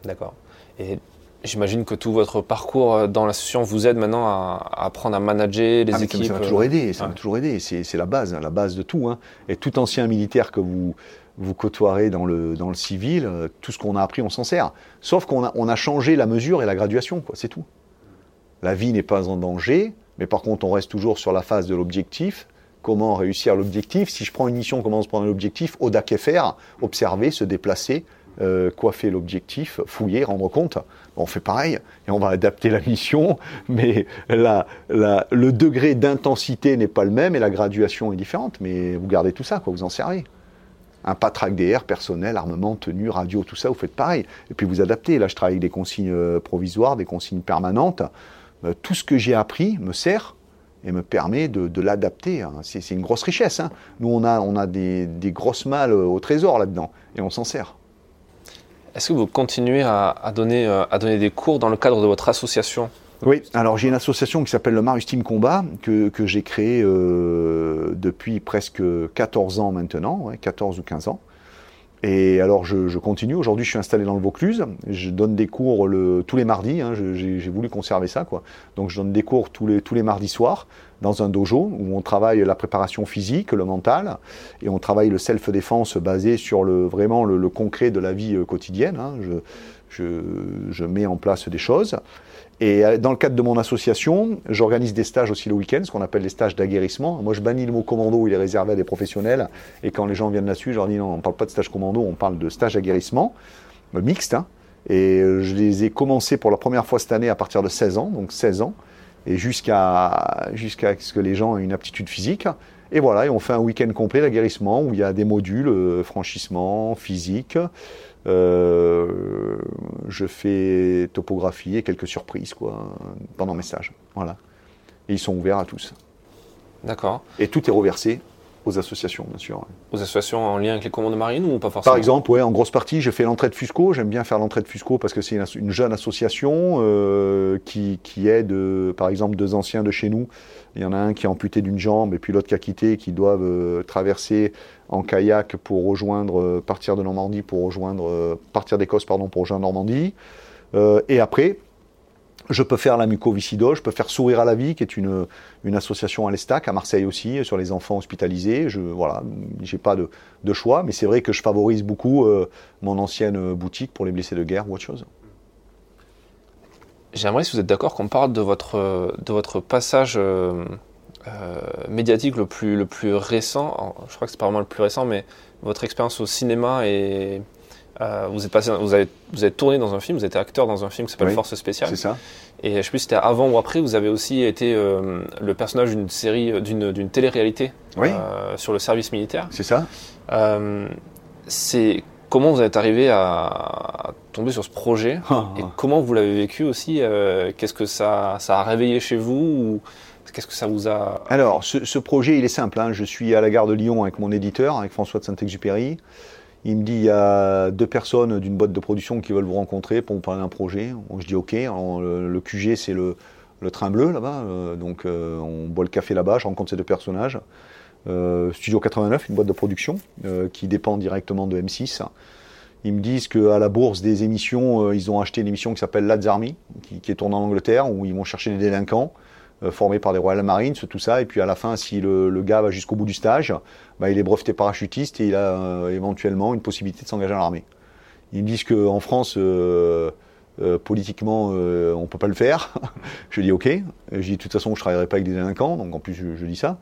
D'accord. Et J'imagine que tout votre parcours euh, dans l'association vous aide maintenant à, apprendre à manager les ah, équipes. Ça m'a toujours aidé, ça m'a toujours aidé. C'est la base, la base de tout. Hein. Et tout ancien militaire que vous vous côtoierez dans le, civil, euh, tout ce qu'on a appris, on s'en sert. Sauf qu'on a, changé la mesure et la graduation. C'est tout. La vie n'est pas en danger, mais par contre, on reste toujours sur la phase de l'objectif. Comment réussir l'objectif? Si je prends une mission, comment se prendre l'objectif? Au faire, observer, se déplacer, euh, coiffer l'objectif, fouiller, rendre compte. On fait pareil et on va adapter la mission, mais le degré d'intensité n'est pas le même et la graduation est différente. Mais vous gardez tout ça, quoi, vous en servez. Un patrac DR, personnel, armement, tenue, radio, tout ça, vous faites pareil. Et puis vous adaptez. Là, je travaille avec des consignes euh, provisoires, des consignes permanentes. Euh, tout ce que j'ai appris me sert et me permet de, l'adapter. Hein. C'est une grosse richesse. Hein. Nous, on a, des, grosses malles au trésor là-dedans et on s'en sert. Est-ce que vous continuez euh, à donner des cours dans le cadre de votre association? Oui, alors j'ai une association qui s'appelle le Marustime Combat, que, j'ai créée euh, depuis presque 14 ans maintenant, 14 ou 15 ans. Et alors je, continue, aujourd'hui je suis installé dans le Vaucluse, je donne des cours le, tous les mardis, hein, j'ai voulu conserver ça. quoi. Donc je donne des cours tous les, tous les mardis soirs dans un dojo où on travaille la préparation physique, le mental, et on travaille le self-défense basé sur le, vraiment le, concret de la vie euh, quotidienne. Hein. Je, je, mets en place des choses. Et euh, dans le cadre de mon association, j'organise des stages aussi le week-end, ce qu'on appelle les stages d'aguerrissement. Moi, je bannis le mot commando, il est réservé à des professionnels. Et quand les gens viennent là-dessus, je leur dis non, on ne parle pas de stage commando, on parle de stage d'aguerrissement, euh, mixte. Hein. Et je les ai commencés pour la première fois cette année à partir de 16 ans, donc 16 ans et jusqu'à jusqu'à ce que les gens aient une aptitude physique. Et voilà, et on fait un week-end complet d'aguerrissement où il y a des modules, euh, franchissement, physique. Euh, je fais topographie et quelques surprises quoi, pendant mes stages. Voilà. Et ils sont ouverts à tous. D'accord. Et tout est reversé aux associations, bien sûr. Aux associations en lien avec les commandes marines ou pas forcément Par exemple, ouais, en grosse partie, je fais l'entrée de Fusco. J'aime bien faire l'entrée de Fusco parce que c'est une, jeune association euh, qui, qui, aide, euh, par exemple, deux anciens de chez nous. Il y en a un qui est amputé d'une jambe et puis l'autre qui a quitté, qui doivent euh, traverser en kayak pour rejoindre, partir de Normandie pour rejoindre, partir d'Écosse, pardon, pour rejoindre Normandie. et après, je peux faire la mucoviscidose, je peux faire Sourire à la vie, qui est une, association à l'Estac, à Marseille aussi, sur les enfants hospitalisés. Je voilà, j'ai pas de, de, choix, mais c'est vrai que je favorise beaucoup euh, mon ancienne boutique pour les blessés de guerre ou autre chose. J'aimerais, si vous êtes d'accord, qu'on parle de votre, de votre passage euh, euh, médiatique le plus, le plus récent. je crois que c'est pas vraiment le plus récent, mais votre expérience au cinéma et euh, vous, êtes passé, vous, avez, vous avez tourné dans un film, vous êtes acteur dans un film qui s'appelle Force Spéciale. C'est ça. Et je sais plus si c'était avant ou après, vous avez aussi été le personnage d'une série, d'une télé-réalité sur le service militaire. C'est ça. c'est comment vous êtes arrivé à, tomber sur ce projet et comment vous l'avez vécu aussi Qu'est-ce que ça, ça a réveillé chez vous Qu'est-ce que ça vous a... Alors, ce, projet, il est simple. Hein. Je suis à la gare de Lyon avec mon éditeur, avec François de Saint-Exupéry. Il me dit, il y a deux personnes d'une boîte de production qui veulent vous rencontrer pour vous parler d'un projet. je dis, OK. le, QG, c'est le, train bleu, là-bas. Euh, donc, euh, on boit le café là-bas. Je rencontre ces deux personnages. Euh, Studio 89, une boîte de production qui dépend directement de M6. Ils me disent qu'à la bourse des émissions, ils ont acheté une émission qui s'appelle Lads Army, qui, est tournée en Angleterre, où ils vont chercher des délinquants. Euh, formé par les Royal Marines, tout ça. Et puis à la fin, si le, gars va jusqu'au bout du stage, bah, il est breveté parachutiste et il a euh, éventuellement une possibilité de s'engager à l'armée. Ils me disent qu'en France, euh, politiquement, on ne peut pas le faire. je dis OK. Je dis de toute façon, je ne travaillerai pas avec des délinquants, donc en plus, je, dis ça.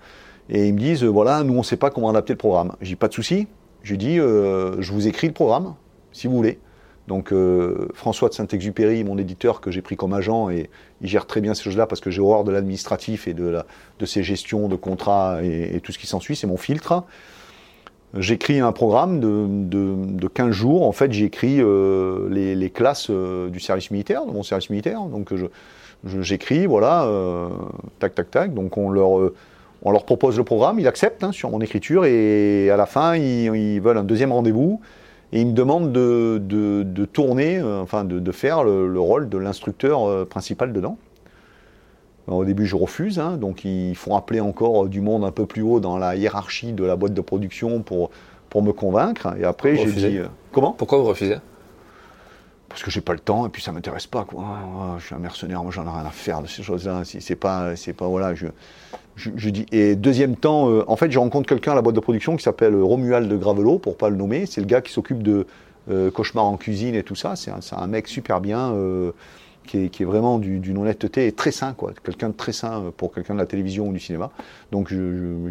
Et ils me disent voilà, nous, on ne sait pas comment adapter le programme. Je dis pas de souci. Je dis je vous écris le programme, si vous voulez. Donc euh, François de Saint-Exupéry, mon éditeur que j'ai pris comme agent, et il gère très bien ces choses-là parce que j'ai horreur de l'administratif et de, la, de ces gestions de contrats et, tout ce qui s'ensuit, c'est mon filtre. J'écris un programme de, de, 15 jours. En fait, j'écris euh, les, classes euh, du service militaire, de mon service militaire. Donc j'écris, voilà, tac, tac, tac. Donc on leur, on leur propose le programme, ils acceptent hein, sur mon écriture, et à la fin, ils, ils veulent un deuxième rendez-vous et il me demande de, de, tourner, euh, enfin de, faire le, rôle de l'instructeur euh, principal dedans. au début, je refuse, hein, donc il faut appeler encore du monde un peu plus haut dans la hiérarchie de la boîte de production pour, pour me convaincre. Et après, j'ai dit. Euh, comment? Pourquoi vous refusez? Parce que j'ai pas le temps et puis ça m'intéresse pas quoi. Ah, je suis un mercenaire, moi j'en ai rien à faire de ces choses-là. C'est pas, c'est pas voilà. Je, je, dis. Et deuxième temps, euh, en fait, je rencontre quelqu'un à la boîte de production qui s'appelle Romuald de Gravelot, pour pas le nommer. C'est le gars qui s'occupe de euh, cauchemar en cuisine et tout ça. C'est un, mec super bien. Euh, qui est, qui est, vraiment d'une honnêteté et très sain, quoi. Quelqu'un de très sain pour quelqu'un de la télévision ou du cinéma. Donc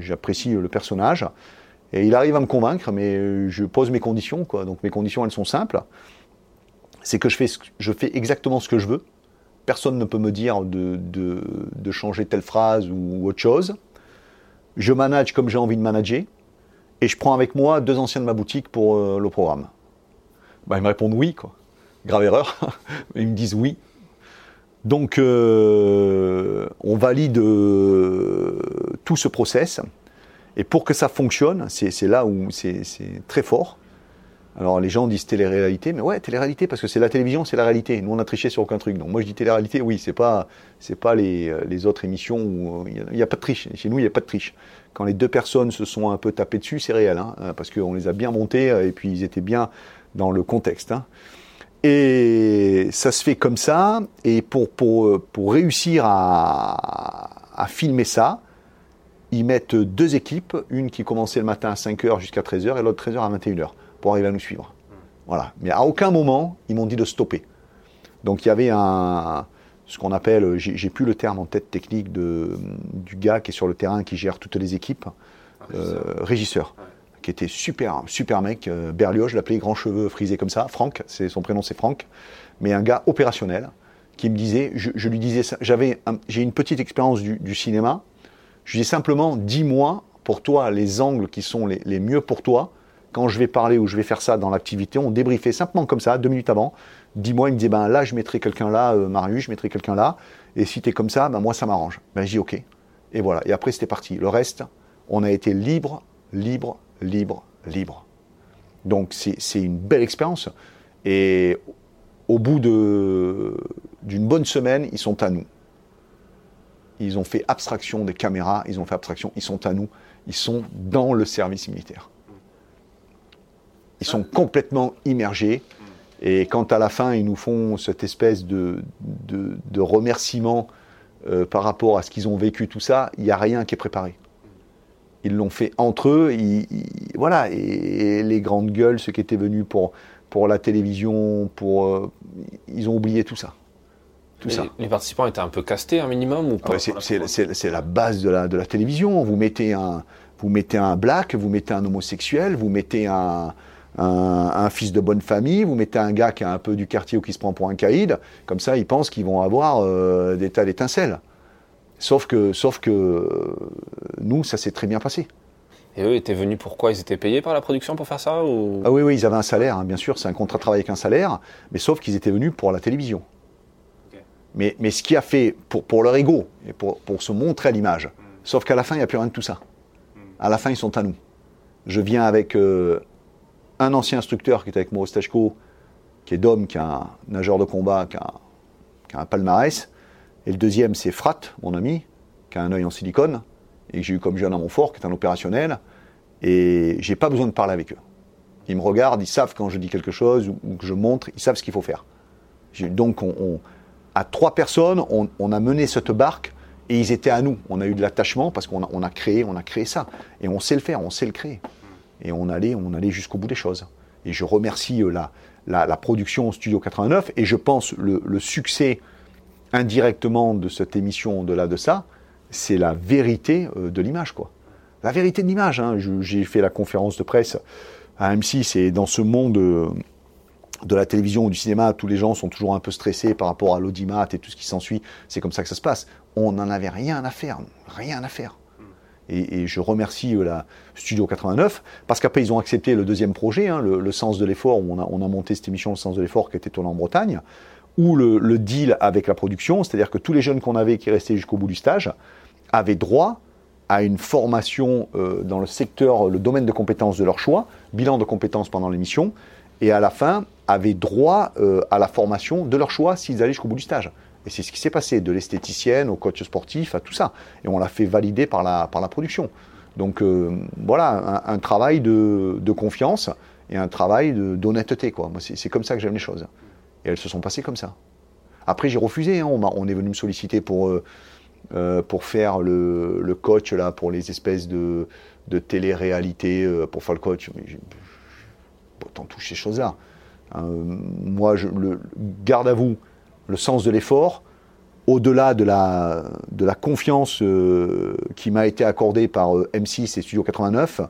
j'apprécie le personnage. Et il arrive à me convaincre, mais je pose mes conditions, quoi. Donc mes conditions, elles sont simples c'est que je fais, exactement ce que je veux. Personne ne peut me dire de, de, changer telle phrase ou autre chose. Je manage comme j'ai envie de manager. Et je prends avec moi deux anciens de ma boutique pour euh, le programme. Bah, ils me répondent oui, quoi. Grave erreur. ils me disent oui. Donc, euh, on valide euh, tout ce process. Et pour que ça fonctionne, c'est là où c'est très fort. Alors les gens disent télé-réalité, mais ouais, télé-réalité parce que c'est la télévision, c'est la réalité. Nous on a triché sur aucun truc. Donc moi je dis télé-réalité, oui, c'est pas c'est pas les, euh, les, autres émissions où euh, il n'y a, pas de triche. Chez nous il n'y a pas de triche. Quand les deux personnes se sont un peu tapées dessus, c'est réel, hein, parce qu'on les a bien montés euh, et puis ils étaient bien dans le contexte. Hein. Et ça se fait comme ça. Et pour pour pour réussir à, à filmer ça, ils mettent deux équipes, une qui commençait le matin à 5h jusqu'à 13h et l'autre 13h à 21h pour arriver à nous suivre. Voilà. Mais à aucun moment, ils m'ont dit de stopper. Donc il y avait un, ce qu'on appelle, j'ai plus le terme en tête technique de, du gars qui est sur le terrain, qui gère toutes les équipes, euh, régisseur, qui était super, super mec, euh, Berlioz, je l'appelais grand cheveux frisé comme ça, Franck, c'est son prénom c'est Franck, mais un gars opérationnel qui me disait, je, lui disais, j'avais, j'ai une petite expérience du, cinéma, je lui disais simplement, dis-moi pour toi les angles qui sont les, les mieux pour toi quand je vais parler ou je vais faire ça dans l'activité, on débriefait simplement comme ça, deux minutes avant. Dis-moi, il me disait, ben là, je mettrai quelqu'un là, euh, Marius, je mettrai quelqu'un là. Et si tu es comme ça, ben moi, ça m'arrange. Ben, dis, OK. Et voilà. Et après, c'était parti. Le reste, on a été libre, libre, libre, libre. Donc, c'est une belle expérience. Et au bout d'une bonne semaine, ils sont à nous. Ils ont fait abstraction des caméras, ils ont fait abstraction, ils sont à nous, ils sont dans le service militaire. Ils sont complètement immergés. Et quand à la fin, ils nous font cette espèce de, de, remerciement euh, par rapport à ce qu'ils ont vécu, tout ça, il n'y a rien qui est préparé. Ils l'ont fait entre eux. voilà. Et, les grandes gueules, ceux qui étaient venus pour, pour la télévision, pour, euh, ils ont oublié tout ça. Tout ça. Les participants étaient un peu castés, un minimum ou pas C'est la base de la, de la télévision. Vous mettez, un, vous mettez un black, vous mettez un homosexuel, vous mettez un, un, fils de bonne famille, vous mettez un gars qui a un peu du quartier ou qui se prend pour un caïd, comme ça ils pensent qu'ils vont avoir euh, des tas d'étincelles. Sauf que, sauf que euh, nous, ça s'est très bien passé. Et eux étaient venus pourquoi? Ils étaient payés par la production pour faire ça ou... Ah oui, oui, ils avaient un salaire, hein, bien sûr, c'est un contrat de travail avec un salaire, mais sauf qu'ils étaient venus pour la télévision. Mais, mais ce qui a fait pour, pour leur ego et pour, pour se montrer à l'image. Sauf qu'à la fin, il n'y a plus rien de tout ça. À la fin, ils sont à nous. Je viens avec euh, un ancien instructeur qui était avec moi au qui est Dom, qui est un nageur de combat, qui a, un palmarès. Et le deuxième, c'est Frat, mon ami, qui a un œil en silicone, et que j'ai eu comme jeune à Montfort, qui est un opérationnel. Et j'ai pas besoin de parler avec eux. Ils me regardent, ils savent quand je dis quelque chose ou que je montre, ils savent ce qu'il faut faire. Donc, on, on- à trois personnes, on, a mené cette barque et ils étaient à nous. On a eu de l'attachement parce qu'on a, a créé, on a créé ça et on sait le faire, on sait le créer. Et on allait, on allait jusqu'au bout des choses. Et je remercie euh, la, la, production Studio 89 et je pense le, le succès indirectement de cette émission au-delà de ça, c'est la vérité euh, de l'image, quoi. La vérité de l'image. hein. J'ai fait la conférence de presse à M6 et dans ce monde euh, de la télévision ou du cinéma, tous les gens sont toujours un peu stressés par rapport à l'audimat et tout ce qui s'ensuit. C'est comme ça que ça se passe. On n'en avait rien à faire, rien à faire. Et, je remercie euh, la Studio 89 parce qu'après ils ont accepté le deuxième projet, hein, le, sens de l'effort, où on a, on a monté cette émission, le sens de l'effort, qui était tournée en Bretagne, où le, le deal avec la production, c'est-à-dire que tous les jeunes qu'on avait qui restaient jusqu'au bout du stage avaient droit à une formation euh, dans le secteur, le domaine de compétences de leur choix, bilan de compétences pendant l'émission, et à la fin avaient droit euh, à la formation de leur choix s'ils allaient jusqu'au bout du stage. Et c'est ce qui s'est passé, de l'esthéticienne au coach sportif, à tout ça. Et on l'a fait valider par la, par la production. Donc euh, voilà, un, travail de, de confiance et un travail d'honnêteté. C'est comme ça que j'aime les choses. Et elles se sont passées comme ça. Après, j'ai refusé. hein. On, est venu me solliciter pour, euh, euh, pour faire le, le coach là, pour les espèces de, de télé-réalité, pour faire le coach. Mais autant toucher ces choses-là. Moi, je, le, garde à vous le sens de l'effort, au-delà de la, de la confiance euh, qui m'a été accordée par euh, M6 et Studio 89,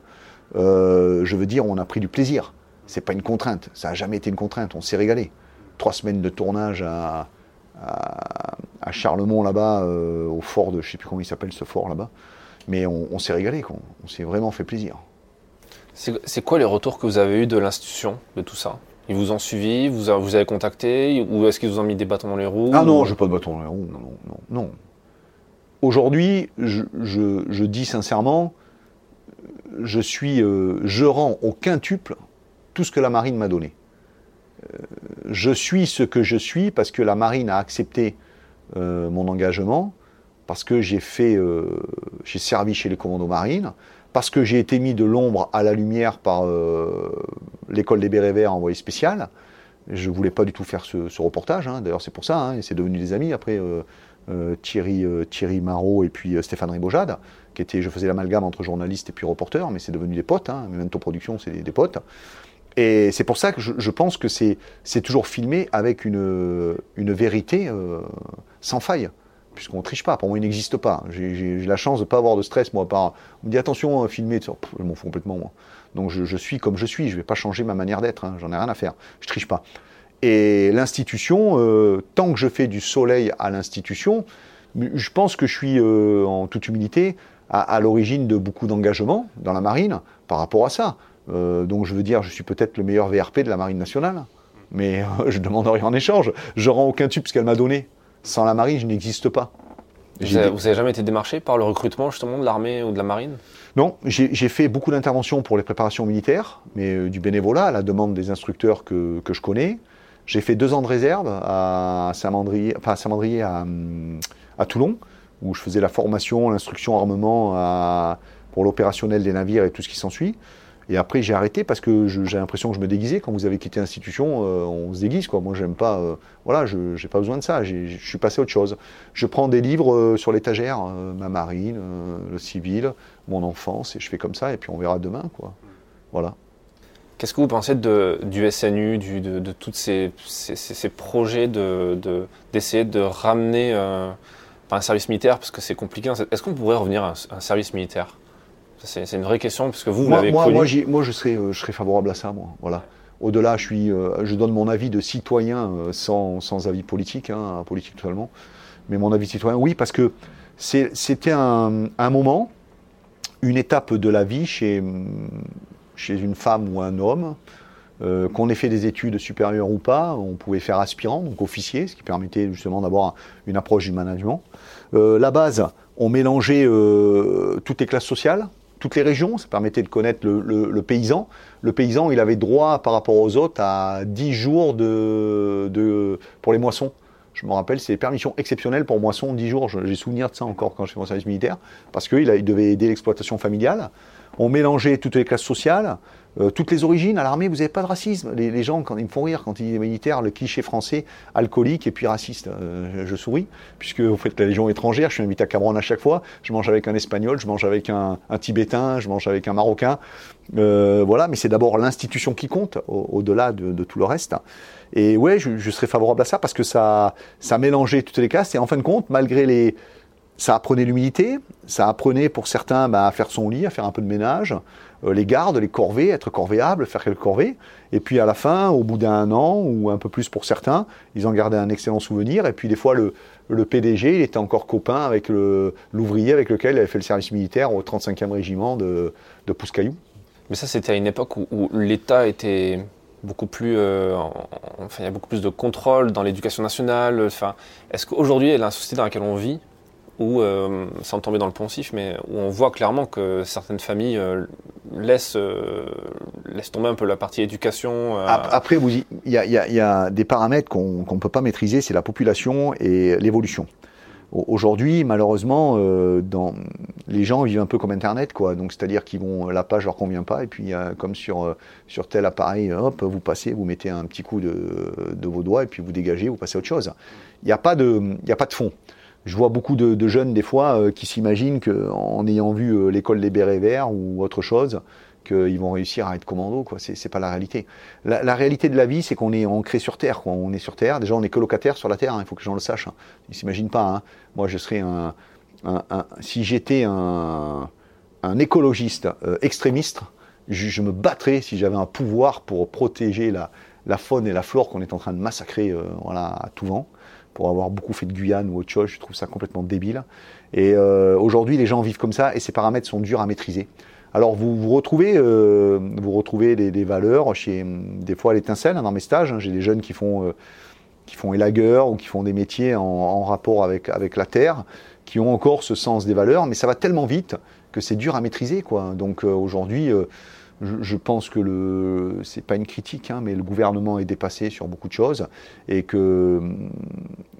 euh, je veux dire, on a pris du plaisir. C'est pas une contrainte. Ça n'a jamais été une contrainte. On s'est régalé. Trois semaines de tournage à, à, Charlemont, là-bas, au fort de, je sais plus comment il s'appelle ce fort là-bas. Mais on, s'est régalé. On s'est vraiment fait plaisir. C'est quoi les retours que vous avez eus de l'institution, de tout ça? Ils vous ont suivi, vous, a- vous avez contacté, ou est-ce qu'ils vous ont mis des bâtons dans les roues Ah non, ou- je n'ai pas de bâton dans les roues, non, non, non, non. Aujourd'hui, je, je- je dis sincèrement, je suis, euh, je rends au quintuple tout ce que la marine m'a donné. Euh, je suis ce que je suis parce que la marine a accepté euh, mon engagement, parce que j'ai fait, j'ai servi chez les commandos marines, parce que j'ai été mis de l'ombre à la lumière par euh, l'école des bérets verts envoyé spécial. Je voulais pas du tout faire ce, reportage. hein. D'ailleurs, c'est pour ça. hein, et c'est devenu des amis. Après, euh, euh, Thierry, Thierry Marot et puis Stéphane Ribojade, qui était, je faisais l'amalgame entre journaliste et puis reporter, mais c'est devenu des potes. Hein. Memento Production, c'est des, potes. Et c'est pour ça que je, pense que c'est toujours filmé avec une, une vérité sans faille, puisqu'on ne triche pas. Pour moi, il n'existe pas. J'ai la chance de ne pas avoir de stress, moi. Par, on me dit attention, euh, filmer, je m'en fous complètement, moi. Donc je, suis comme je suis. Je ne vais pas changer ma manière d'être. hein. J'en ai rien à faire. Je triche pas. Et l'institution, euh, tant que je fais du soleil à l'institution, je pense que je suis, euh, en toute humilité, à, l'origine de beaucoup d'engagements dans la marine par rapport à ça. Euh, donc je veux dire, je suis peut-être le meilleur VRP de la marine nationale, mais je demande rien en échange. Je rends aucun tube ce qu'elle m'a donné. Sans la marine, je n'existe pas. Vous J'ai avez, des- vous avez jamais été démarché par le recrutement justement de l'armée ou de la marine? Non, j'ai fait beaucoup d'interventions pour les préparations militaires, mais euh, du bénévolat à la demande des instructeurs que, que je connais. J'ai fait deux ans de réserve à Saint-Mandrier, enfin à, Saint-Mandrier, à, hum, à Toulon, où je faisais la formation, l'instruction armement à- pour l'opérationnel des navires et tout ce qui s'ensuit. Et après, j'ai arrêté parce que j'ai l'impression que je me déguisais. Quand vous avez quitté l'institution, euh, on se déguise. Quoi. Moi, j'aime pas. euh, voilà, je n'ai pas besoin de ça. Je suis passé à autre chose. Je prends des livres euh, sur l'étagère, ma marine, le civil, mon enfance, et je fais comme ça. Et puis on verra demain. Quoi. Voilà. Qu'est-ce que vous pensez du SNU, de, tous ces, projets d'essayer de, de ramener un service militaire? Parce que c'est compliqué. Est-ce qu'on pourrait revenir à un, service militaire? C'est une vraie question parce que vous, vous moi, moi, moi, moi, je, serais, euh, je serais favorable à ça. Moi. Voilà. Au-delà, je, suis, euh, je donne mon avis de citoyen euh, sans, sans avis politique, hein, politique totalement. Mais mon avis de citoyen, oui, parce que c'était un, un moment, une étape de la vie chez, chez une femme ou un homme Euh, qu'on ait fait des études supérieures ou pas, on pouvait faire aspirant, donc officier, ce qui permettait justement d'avoir une approche du management. Euh, la base, on mélangeait euh, toutes les classes sociales, toutes les régions, ça permettait de connaître le, paysan. Le paysan, il avait droit par rapport aux autres à 10 jours de, pour les moissons. Je me rappelle, c'est des permissions exceptionnelles pour moisson, 10 jours. J'ai souvenir de ça encore quand je mon service militaire, parce qu'il il devait aider l'exploitation familiale. On mélangeait toutes les classes sociales. Euh, toutes les origines, à l'armée, vous n'avez pas de racisme. Les, gens, quand ils me font rire, quand ils disent militaire, le cliché français, alcoolique et puis raciste, euh, je souris, puisque vous faites la Légion étrangère, je suis invité à Cameroun à chaque fois, je mange avec un Espagnol, je mange avec un, Tibétain, je mange avec un Marocain. Euh, voilà, mais c'est d'abord l'institution qui compte, au-delà de, tout le reste. Et ouais, je, je, serais favorable à ça, parce que ça, ça mélangeait toutes les classes, et en fin de compte, malgré les... Ça apprenait l'humilité, ça apprenait pour certains bah, à faire son lit, à faire un peu de ménage, euh, les gardes, les corvées, être corvéable, faire quelques corvées. Et puis à la fin, au bout d'un an, ou un peu plus pour certains, ils en gardaient un excellent souvenir. Et puis des fois, le, PDG, il était encore copain avec l'ouvrier avec lequel il avait fait le service militaire au 35e régiment de, de Pouscaillou. Mais ça, c'était à une époque où, l'État était beaucoup plus, euh, enfin, il y a beaucoup plus de contrôle dans l'éducation nationale. Enfin, est-ce qu'aujourd'hui, la société dans laquelle on vit, où, euh, sans tomber dans le poncif, mais où on voit clairement que certaines familles euh, laissent, euh, laissent, tomber un peu la partie éducation. Après, il y, a des paramètres qu'on ne peut pas maîtriser, c'est la population et l'évolution. Aujourd'hui, malheureusement, les gens vivent un peu comme Internet. Donc, c'est-à-dire qu'ils vont, la page leur convient pas, et puis comme sur sur tel appareil, hop, vous passez, vous mettez un petit coup de, vos doigts, et puis vous dégagez, vous passez à autre chose. Il n'y a pas de fond je vois beaucoup de, jeunes des fois euh, qui s'imaginent qu'en ayant vu euh, l'école des bérets verts ou autre chose, qu'ils vont réussir à être commando. Quoi. C'est, pas la réalité. La, réalité de la vie, c'est qu'on est ancré sur Terre. On est sur Terre. Déjà, on est que locataire sur la Terre. Hein. Il faut que les gens le sachent. Hein. Ils s'imaginent pas. Hein. Moi, je serais un, si j'étais un, écologiste euh, extrémiste, je, me battrais si j'avais un pouvoir pour protéger la, faune et la flore qu'on est en train de massacrer à tout vent pour avoir beaucoup fait de Guyane ou autre chose. Je trouve ça complètement débile. Et euh, aujourd'hui, les gens vivent comme ça et ces paramètres sont durs à maîtriser. Alors vous, vous retrouvez, euh, vous retrouvez des, valeurs chez des fois à l'étincelle hein, dans mes stages. Hein. J'ai des jeunes qui font euh, qui font élagueurs ou qui font des métiers en, rapport avec avec la terre, qui ont encore ce sens des valeurs, mais ça va tellement vite que c'est dur à maîtriser quoi. Donc aujourd'hui je, pense que le, c'est pas une critique, hein, mais le gouvernement est dépassé sur beaucoup de choses et que hum,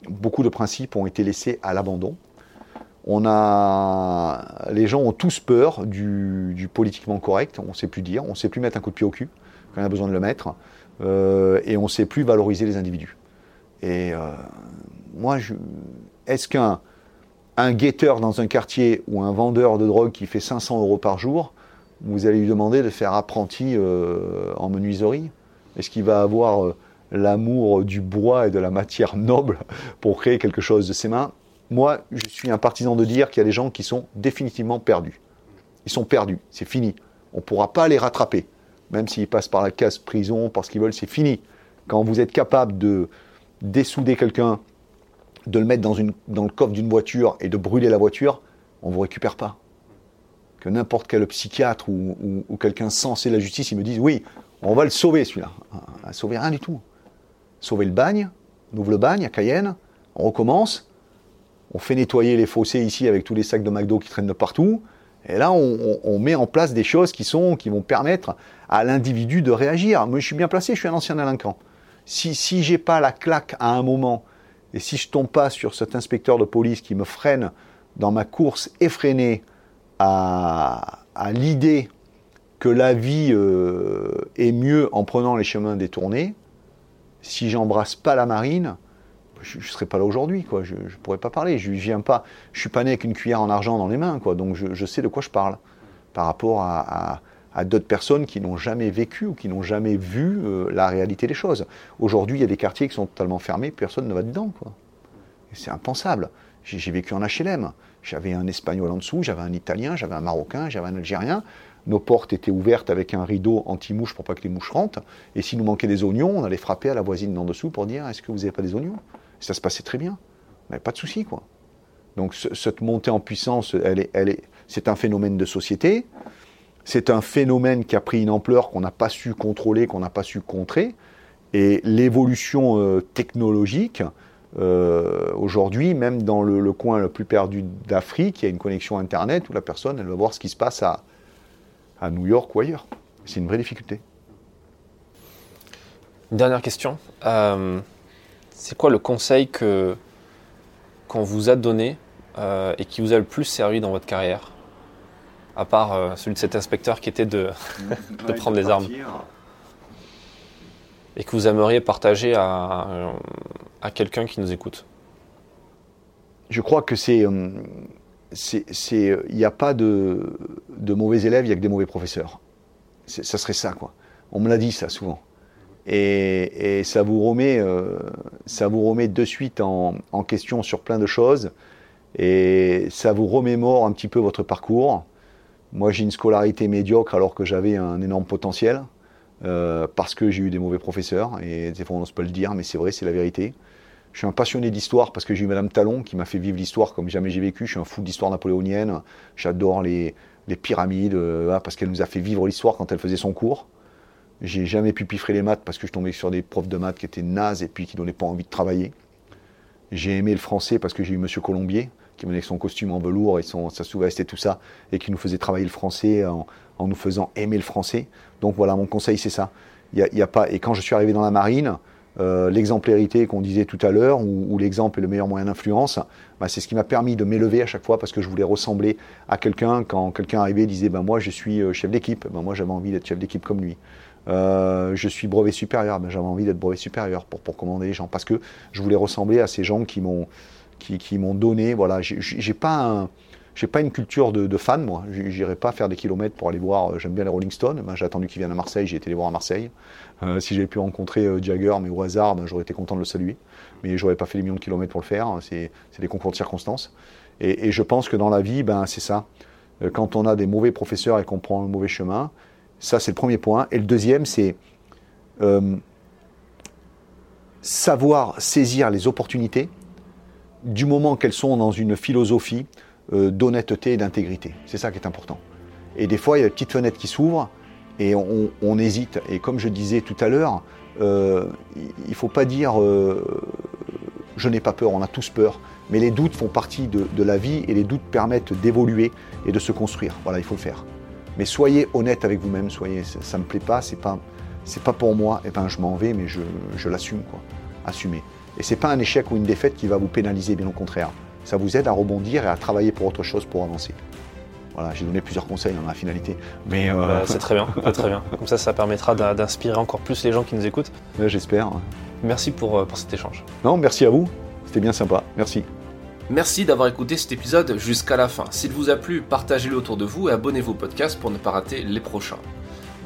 beaucoup de principes ont été laissés à l'abandon. On a, les gens ont tous peur du, politiquement correct. On ne sait plus dire, on ne sait plus mettre un coup de pied au cul quand on a besoin de le mettre, euh, et on ne sait plus valoriser les individus. Et euh, moi, est-ce qu'un un guetteur dans un quartier ou un vendeur de drogue qui fait 500 euros par jour vous allez lui demander de faire apprenti euh, en menuiserie Est-ce qu'il va avoir euh, l'amour du bois et de la matière noble pour créer quelque chose de ses mains? Moi, je suis un partisan de dire qu'il y a des gens qui sont définitivement perdus. Ils sont perdus, c'est fini. On ne pourra pas les rattraper. Même s'ils passent par la case prison, parce qu'ils veulent, c'est fini. Quand vous êtes capable de dessouder quelqu'un, de le mettre dans, le coffre d'une voiture et de brûler la voiture, on ne vous récupère pas que n'importe quel psychiatre ou, quelqu'un censé la justice, il me dise oui, on va le sauver celui-là. À sauver rien du tout. Sauver le bagne, on ouvre le bagne à Cayenne, on recommence, on fait nettoyer les fossés ici avec tous les sacs de McDo qui traînent de partout, et là on, met en place des choses qui vont permettre à l'individu de réagir. Moi je suis bien placé, je suis un ancien délinquant. Si, si j'ai pas la claque à un moment, et si je tombe pas sur cet inspecteur de police qui me freine dans ma course effrénée à, l'idée que la vie euh, est mieux en prenant les chemins détournés, si j'embrasse pas la marine, je ne serais pas là aujourd'hui, quoi. Je, ne pourrais pas parler. Je viens pas. Je suis pas né avec une cuillère en argent dans les mains, quoi. Donc je, sais de quoi je parle par rapport à, d'autres personnes qui n'ont jamais vécu ou qui n'ont jamais vu euh, la réalité des choses. Aujourd'hui, il y a des quartiers qui sont totalement fermés, personne ne va dedans. C'est impensable. J'ai vécu en HLM. J'avais un Espagnol en dessous, j'avais un Italien, j'avais un Marocain, j'avais un Algérien. Nos portes étaient ouvertes avec un rideau anti-mouche pour pas que les mouches rentrent. Et s'il nous manquait des oignons, on allait frapper à la voisine d'en dessous pour dire Est-ce que vous n'avez pas des oignons? Ça se passait très bien. Mais pas de souci, quoi. Donc cette montée en puissance, elle est, elle est, c'est un phénomène de société. c'est un phénomène qui a pris une ampleur qu'on n'a pas su contrôler, qu'on n'a pas su contrer. Et l'évolution euh, technologique, euh, aujourd'hui, même dans le, coin le plus perdu d'Afrique, il y a une connexion Internet où la personne, elle va voir ce qui se passe à, à New York ou ailleurs. C'est une vraie difficulté. Une dernière question. Euh, c'est quoi le conseil que qu'on vous a donné et qui vous a le plus servi dans votre carrière? À part euh, celui de cet inspecteur qui était de, de prendre les armes. Et que vous aimeriez partager à, à quelqu'un qui nous écoute Je crois que c'est. Euh, il n'y a pas de, de, mauvais élèves, il n'y a que des mauvais professeurs. Ça serait ça, quoi. On me l'a dit, ça, souvent. Et, et ça, vous remet, euh, ça vous remet de suite en, en question sur plein de choses. Et ça vous remémore un petit peu votre parcours. Moi, j'ai une scolarité médiocre alors que j'avais un énorme potentiel, euh, parce que j'ai eu des mauvais professeurs, et des fois on n'ose pas le dire, mais c'est vrai, c'est la vérité. Je suis un passionné d'histoire parce que j'ai eu Madame Talon qui m'a fait vivre l'histoire comme jamais j'ai vécu. Je suis un fou d'histoire napoléonienne. J'adore les, pyramides euh, parce qu'elle nous a fait vivre l'histoire quand elle faisait son cours. J'ai jamais pu piffrer les maths parce que je tombais sur des profs de maths qui étaient nazes et puis qui donnaient pas envie de travailler. J'ai aimé le français parce que j'ai eu Monsieur Colombier qui venait avec son costume en velours et son, sa sous-veste et tout ça, et qui nous faisait travailler le français en, nous faisant aimer le français. Donc voilà, mon conseil, c'est ça. Y a, pas, et quand je suis arrivé dans la marine, euh, l'exemplarité qu'on disait tout à l'heure, où, l'exemple est le meilleur moyen d'influence, bah, c'est ce qui m'a permis de m'élever à chaque fois parce que je voulais ressembler à quelqu'un. Quand quelqu'un arrivait et disait ben, Moi, je suis euh, chef d'équipe, ben, moi, j'avais envie d'être chef d'équipe comme lui. Euh, je suis brevet supérieur, j'avais envie d'être brevet supérieur pour, pour commander les gens parce que je voulais ressembler à ces gens qui m'ont qui, m'ont donné. Voilà, j'ai pas j'ai pas une culture de, fan, moi. J'irai pas faire des kilomètres pour aller voir. Euh, j'aime bien les Rolling Stones. Ben, j'ai attendu qu'ils viennent à Marseille. J'ai été les voir à Marseille. Euh, si j'avais pu rencontrer euh, Jagger, mais au hasard, ben, j'aurais été content de le saluer. Mais j'aurais pas fait les millions de kilomètres pour le faire. C'est des concours de circonstances. Et, je pense que dans la vie, ben, c'est ça. Quand on a des mauvais professeurs et qu'on prend le mauvais chemin, ça c'est le premier point. Et le deuxième, c'est savoir saisir les opportunités du moment qu'elles sont dans une philosophie euh, d'honnêteté et d'intégrité. C'est ça qui est important. Et des fois, il y a une petite fenêtre qui s'ouvre et on, hésite. Et comme je disais tout à l'heure, euh, il ne faut pas dire euh, je n'ai pas peur, on a tous peur. Mais les doutes font partie de, la vie et les doutes permettent d'évoluer et de se construire. Voilà, il faut le faire. Mais soyez honnête avec vous-même, soyez, ça ne me plaît pas, c'est pas, pas pour moi, et eh ben je m'en vais, mais je, je l'assume, quoi. Assumez. Et ce n'est pas un échec ou une défaite qui va vous pénaliser, bien au contraire. Ça vous aide à rebondir et à travailler pour autre chose pour avancer. Voilà, j'ai donné plusieurs conseils dans la finalité. Mais euh, bah, c'est très bien, très bien. Comme ça, ça permettra d'inspirer encore plus les gens qui nous écoutent. J'espère. Merci pour, euh, pour cet échange. Non, merci à vous. C'était bien sympa. Merci. Merci d'avoir écouté cet épisode jusqu'à la fin. S'il vous a plu, partagez-le autour de vous et abonnez-vous au podcast pour ne pas rater les prochains.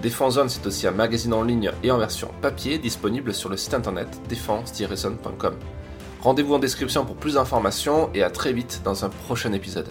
Défense c'est aussi un magazine en ligne et en version papier disponible sur le site internet défense-zone.com. Rendez-vous en description pour plus d'informations et à très vite dans un prochain épisode.